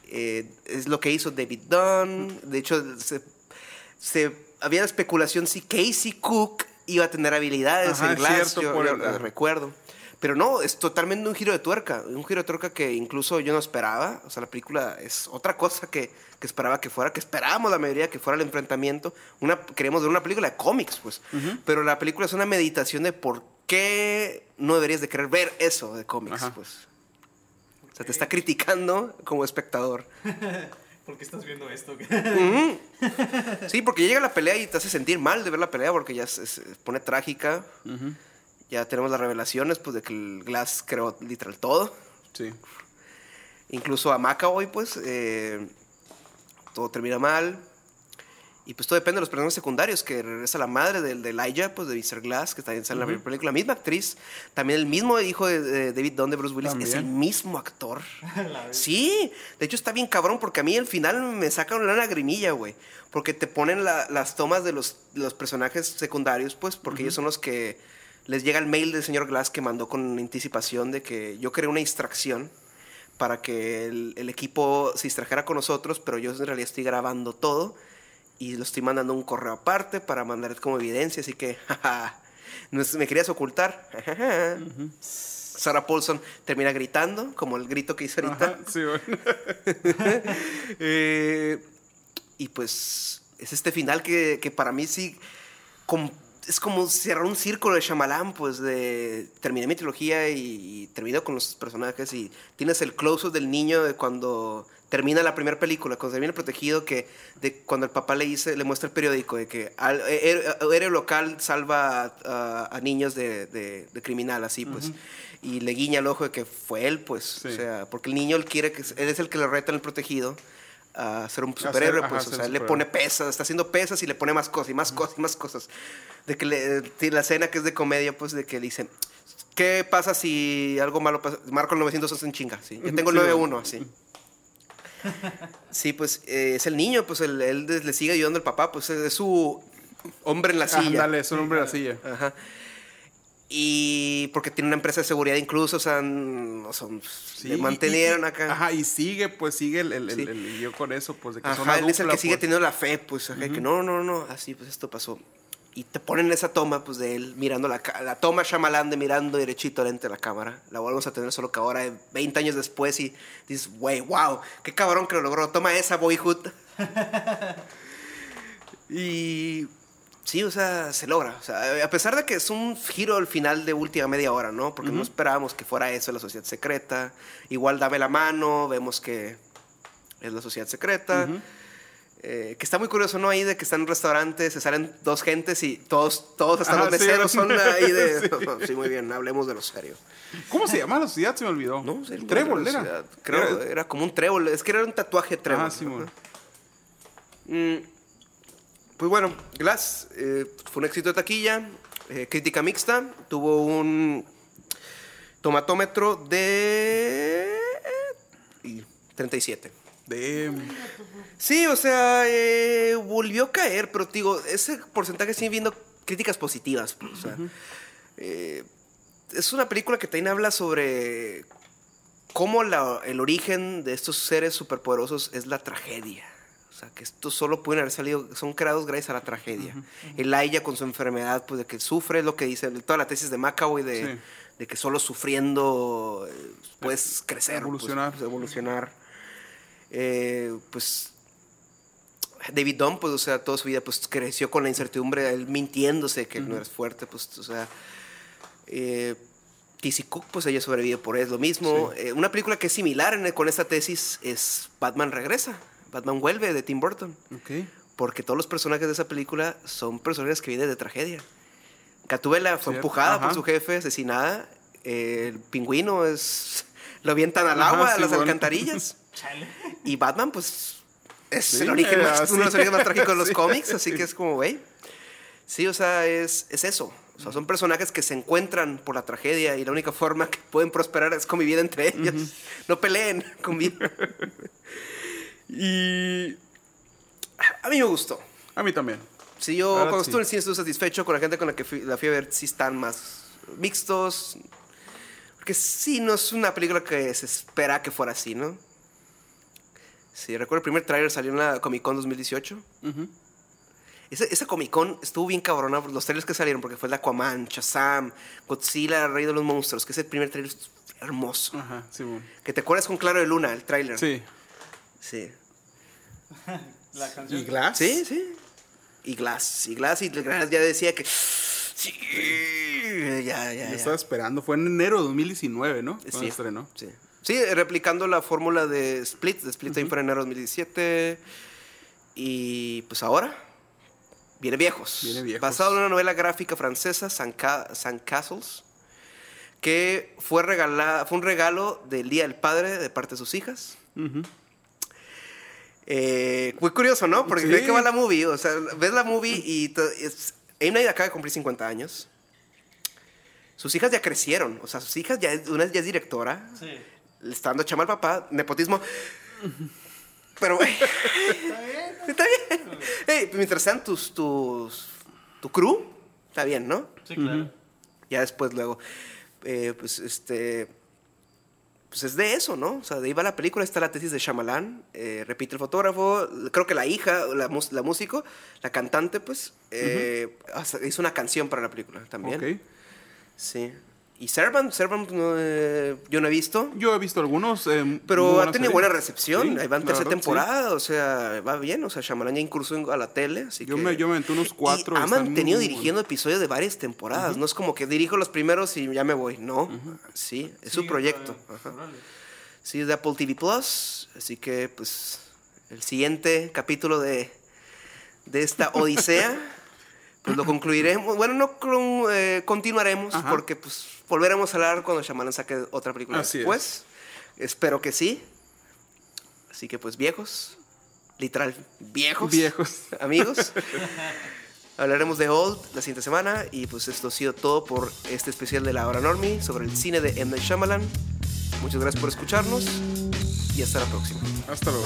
[SPEAKER 1] eh, es lo que hizo David Dunn. De hecho, se, se- había la especulación si Casey Cook iba a tener habilidades
[SPEAKER 2] Ajá,
[SPEAKER 1] en Glass,
[SPEAKER 2] cierto,
[SPEAKER 1] yo,
[SPEAKER 2] por
[SPEAKER 1] yo
[SPEAKER 2] el-
[SPEAKER 1] recuerdo. Pero no, es totalmente un giro de tuerca, un giro de tuerca que incluso yo no esperaba. O sea, la película es otra cosa que, que esperaba que fuera, que esperábamos la mayoría que fuera el enfrentamiento. Una, queríamos ver una película de cómics, pues. Pero la película es una meditación de por qué no deberías de querer ver eso de cómics,
[SPEAKER 2] Ajá.
[SPEAKER 1] pues. O sea, te está criticando como espectador. *laughs*
[SPEAKER 3] ¿Por qué estás viendo esto? *laughs*
[SPEAKER 1] Sí, porque llega la pelea y te hace sentir mal de ver la pelea porque ya se, se pone trágica. Ya tenemos las revelaciones, pues, de que el Glass creó literal todo.
[SPEAKER 2] Sí.
[SPEAKER 1] Incluso a McAvoy, pues, eh, todo termina mal. Y pues todo depende de los personajes secundarios, que regresa la madre del de Elijah, pues de Mr. Glass, que también sale en la primera película. La misma actriz, también el mismo hijo de, de David Dunn, de Bruce Willis, es el mismo actor. *laughs* sí, de hecho está bien cabrón, porque a mí al final me saca una lagrimilla, güey. Porque te ponen la- las tomas de los, de los personajes secundarios, pues, porque ellos son los que les llega el mail del señor Glass que mandó con anticipación de que yo creé una distracción para que el, el equipo se distrajera con nosotros, pero yo en realidad estoy grabando todo y lo estoy mandando un correo aparte para mandar como evidencia, así que, *laughs* jaja, me querías ocultar. *laughs* Sarah Paulson termina gritando, como el grito que hice ahorita.
[SPEAKER 2] Ajá, sí, bueno. *laughs*
[SPEAKER 1] Eh, y pues es este final que, que para mí sí com- es como cerrar un círculo de Shyamalan, pues de terminé mi trilogía y, y termino con los personajes y tienes el close-up del niño de cuando termina la primera película, cuando termina protegido, que de cuando el papá le dice, le muestra el periódico de que al, héroe héroe local salva a, a- a niños de, de- de criminal, así pues. Y le guiña el ojo de que fue él, pues.
[SPEAKER 2] Sí.
[SPEAKER 1] O sea, porque el niño él quiere que él es el que le reta en el protegido a ser un superhéroe, pues, o sea, él le pone pesas, está haciendo pesas y le pone más cosas y más cosas y más cosas. De que le, la escena que es de comedia, pues, de que le dicen, ¿qué pasa si algo malo pasa? Marco el 911 en chinga, sí. Yo tengo el
[SPEAKER 2] Sí.
[SPEAKER 1] 91, así. Sí, pues, eh, es el niño, pues, él, él le sigue ayudando al papá, pues, es su hombre en la silla.
[SPEAKER 2] Ándale, es un hombre de la silla.
[SPEAKER 1] Ajá. Y porque tiene una empresa de seguridad incluso, o sea, no son,
[SPEAKER 2] Sí,
[SPEAKER 1] le
[SPEAKER 2] y-
[SPEAKER 1] mantenieron
[SPEAKER 2] y-
[SPEAKER 1] acá.
[SPEAKER 2] Ajá, y sigue, pues sigue el, el, el-
[SPEAKER 1] Sí.
[SPEAKER 2] el lío con eso, pues de que son
[SPEAKER 1] Ajá,
[SPEAKER 2] una
[SPEAKER 1] él es el
[SPEAKER 2] dupla,
[SPEAKER 1] que sigue
[SPEAKER 2] pues.
[SPEAKER 1] teniendo la fe, pues, ajá, que no, no, no, así, pues esto pasó. y te ponen esa toma pues de él mirando la, la toma Shyamalan de mirando derechito lente a la cámara. La volvemos a tener solo que ahora eh, 20 años después y dices, güey, wow, qué cabrón que lo logró. Toma esa Boyhood. *laughs* y sí, o sea, se logra. O sea, a pesar de que es un giro al final de última media hora, ¿no? Porque no esperábamos que fuera eso la sociedad secreta. Igual dame la mano, vemos que es la sociedad secreta. Eh, que está muy curioso, ¿no? Ahí de que están en un restaurante, se salen dos gentes y todos, todos hasta los
[SPEAKER 2] sí.
[SPEAKER 1] meseros son ahí de... *laughs* *laughs*
[SPEAKER 2] Sí.
[SPEAKER 1] sí. muy bien, hablemos de lo serio.
[SPEAKER 2] ¿Cómo se llama la sociedad? Se me olvidó.
[SPEAKER 1] No, sí,
[SPEAKER 2] Trébol, era.
[SPEAKER 1] Creo, era, como un trébol. Es que era un tatuaje trébol.
[SPEAKER 2] Ah, sí, bueno.
[SPEAKER 1] Mm, Pues bueno, Glass eh, fue un éxito de taquilla, eh, crítica mixta, tuvo un tomatómetro de y 37.
[SPEAKER 2] De...
[SPEAKER 1] Sí, o sea, eh, volvió a caer, pero digo, ese porcentaje sigue viendo críticas positivas. pues, o sea, eh, es una película que también habla sobre cómo la- el origen de estos seres superpoderosos es la tragedia. O sea, que estos solo pueden haber salido, son creados gracias a la tragedia. Elijah con su enfermedad, pues de que sufre, es lo que dice toda la tesis de Macaboy de,
[SPEAKER 2] Sí.
[SPEAKER 1] de que solo sufriendo eh, puedes crecer, pues,
[SPEAKER 2] Evolucionar.
[SPEAKER 1] pues, evolucionar. Eh, pues David Dunn, pues, o sea, toda su vida, pues, creció con la incertidumbre, él mintiéndose que no eres fuerte, pues, o sea, eh. Cook, pues, ella sobrevive por eso, lo mismo. Eh, una película que es similar en- con esta tesis es Batman Regresa, Batman Vuelve, de Tim Burton, porque todos los personajes de esa película son personajes que vienen de tragedia. Gatúbela fue
[SPEAKER 2] Cierto,
[SPEAKER 1] empujada
[SPEAKER 2] ajá.
[SPEAKER 1] por su jefe, asesinada, eh, el pingüino es... *laughs* Lo avientan al
[SPEAKER 2] Ajá,
[SPEAKER 1] agua, a las
[SPEAKER 2] bueno.
[SPEAKER 1] alcantarillas. *laughs*
[SPEAKER 3] Chale.
[SPEAKER 1] Y Batman, pues, es
[SPEAKER 2] Sí,
[SPEAKER 1] el origen más,
[SPEAKER 2] así
[SPEAKER 1] uno de los orígenes más *laughs* trágicos de los
[SPEAKER 2] Sí.
[SPEAKER 1] cómics, así que es como, güey. Sí, o sea, es, es eso. O sea, son personajes que se encuentran por la tragedia y la única forma que pueden prosperar es convivir entre ellos. No peleen, conviven. Y a mí me gustó.
[SPEAKER 2] A mí también.
[SPEAKER 1] Sí, yo cuando
[SPEAKER 2] sí.
[SPEAKER 1] estuve en el cine estuve satisfecho con la gente con la que fui, la fui a ver, sí están más mixtos. Porque sí, no es una película que se espera que fuera así, ¿no? Sí, recuerdo el primer tráiler salió en la Comic Con 2018.
[SPEAKER 2] Ujú.
[SPEAKER 1] Ese, esa Comic Con estuvo bien cabrona por los trailers que salieron, porque fue el de Aquaman, Shazam, Godzilla, Rey de los Monstruos, que es el primer trailer hermoso.
[SPEAKER 2] Ajá, sí, bueno.
[SPEAKER 1] Que te acuerdas con Claro de Luna, el tráiler.
[SPEAKER 2] Sí.
[SPEAKER 1] Sí.
[SPEAKER 3] La canción.
[SPEAKER 2] ¿Y Glass?
[SPEAKER 1] Sí, sí. Y Glass. Y Glass, y Glass ya decía que. Sí. Ya, ya,
[SPEAKER 2] Yo
[SPEAKER 1] ya.
[SPEAKER 2] estaba esperando. Fue en enero de 2019, ¿no? Cuando
[SPEAKER 1] Sí.
[SPEAKER 2] estrenó.
[SPEAKER 1] Sí. Sí, replicando la fórmula de Split. De Split también fue en enero de 2017. Y pues ahora. Viene viejos.
[SPEAKER 2] Viene Viejos.
[SPEAKER 1] Basado en una novela gráfica francesa, San Castles. Que fue, regalada, fue un regalo del Día del Padre de parte de sus hijas.
[SPEAKER 2] Ujú.
[SPEAKER 1] Eh, muy curioso, ¿no? Porque
[SPEAKER 2] Sí.
[SPEAKER 1] ¿de qué va la movie? O sea, ves la movie y es, M. Night acaba de cumplir 50 años. Sus hijas ya crecieron. O sea, sus hijas ya, una ya es directora.
[SPEAKER 3] Sí.
[SPEAKER 1] Le está dando chama al papá. Nepotismo. Pero, güey, *laughs* *laughs*
[SPEAKER 3] ¿Está bien?
[SPEAKER 1] está bien. Ey, mientras sean tus, tus, tu crew, está bien, ¿no?
[SPEAKER 3] Sí, claro.
[SPEAKER 1] Ya después, luego, eh, pues, este, pues es de eso, ¿no? O sea, de ahí va la película, está la tesis de Shyamalan, eh, repite el fotógrafo, creo que la hija, la, la músico, la cantante, pues, eh, hizo una canción para la película también.
[SPEAKER 2] Ok.
[SPEAKER 1] Sí. Y Servant, Servant no, eh, yo no he visto,
[SPEAKER 2] Yo he visto algunos. eh,
[SPEAKER 1] pero ha tenido buena recepción,
[SPEAKER 2] Sí,
[SPEAKER 1] ahí va en
[SPEAKER 2] la
[SPEAKER 1] tercera
[SPEAKER 2] verdad, sí.
[SPEAKER 1] temporada, o sea, va bien, o sea, Shyamalan ya incursionó a la tele, así
[SPEAKER 2] Yo
[SPEAKER 1] que...
[SPEAKER 2] me, yo me aventé unos cuatro.
[SPEAKER 1] Y ha
[SPEAKER 2] muy,
[SPEAKER 1] mantenido
[SPEAKER 2] muy
[SPEAKER 1] dirigiendo episodios de varias temporadas. No es como que dirijo los primeros y ya me voy. No. Sí, es su
[SPEAKER 3] Sigue
[SPEAKER 1] proyecto. Ajá. Sí, es de Apple TV Plus. Así que, pues, el siguiente capítulo de, de esta *laughs* odisea, pues lo concluiremos. Bueno, no con- eh, continuaremos,
[SPEAKER 2] Ajá.
[SPEAKER 1] porque, pues, volveremos a hablar cuando Shyamalan saque otra película
[SPEAKER 2] Así es.
[SPEAKER 1] después. Espero que sí. Así que, pues, viejos. Literal, viejos.
[SPEAKER 2] Viejos. *laughs*
[SPEAKER 1] Amigos. Hablaremos de Old la siguiente semana y pues esto ha sido todo por este especial de la hora normie sobre el cine de M. Night Shyamalan. Muchas gracias por escucharnos y hasta la próxima.
[SPEAKER 2] Hasta luego.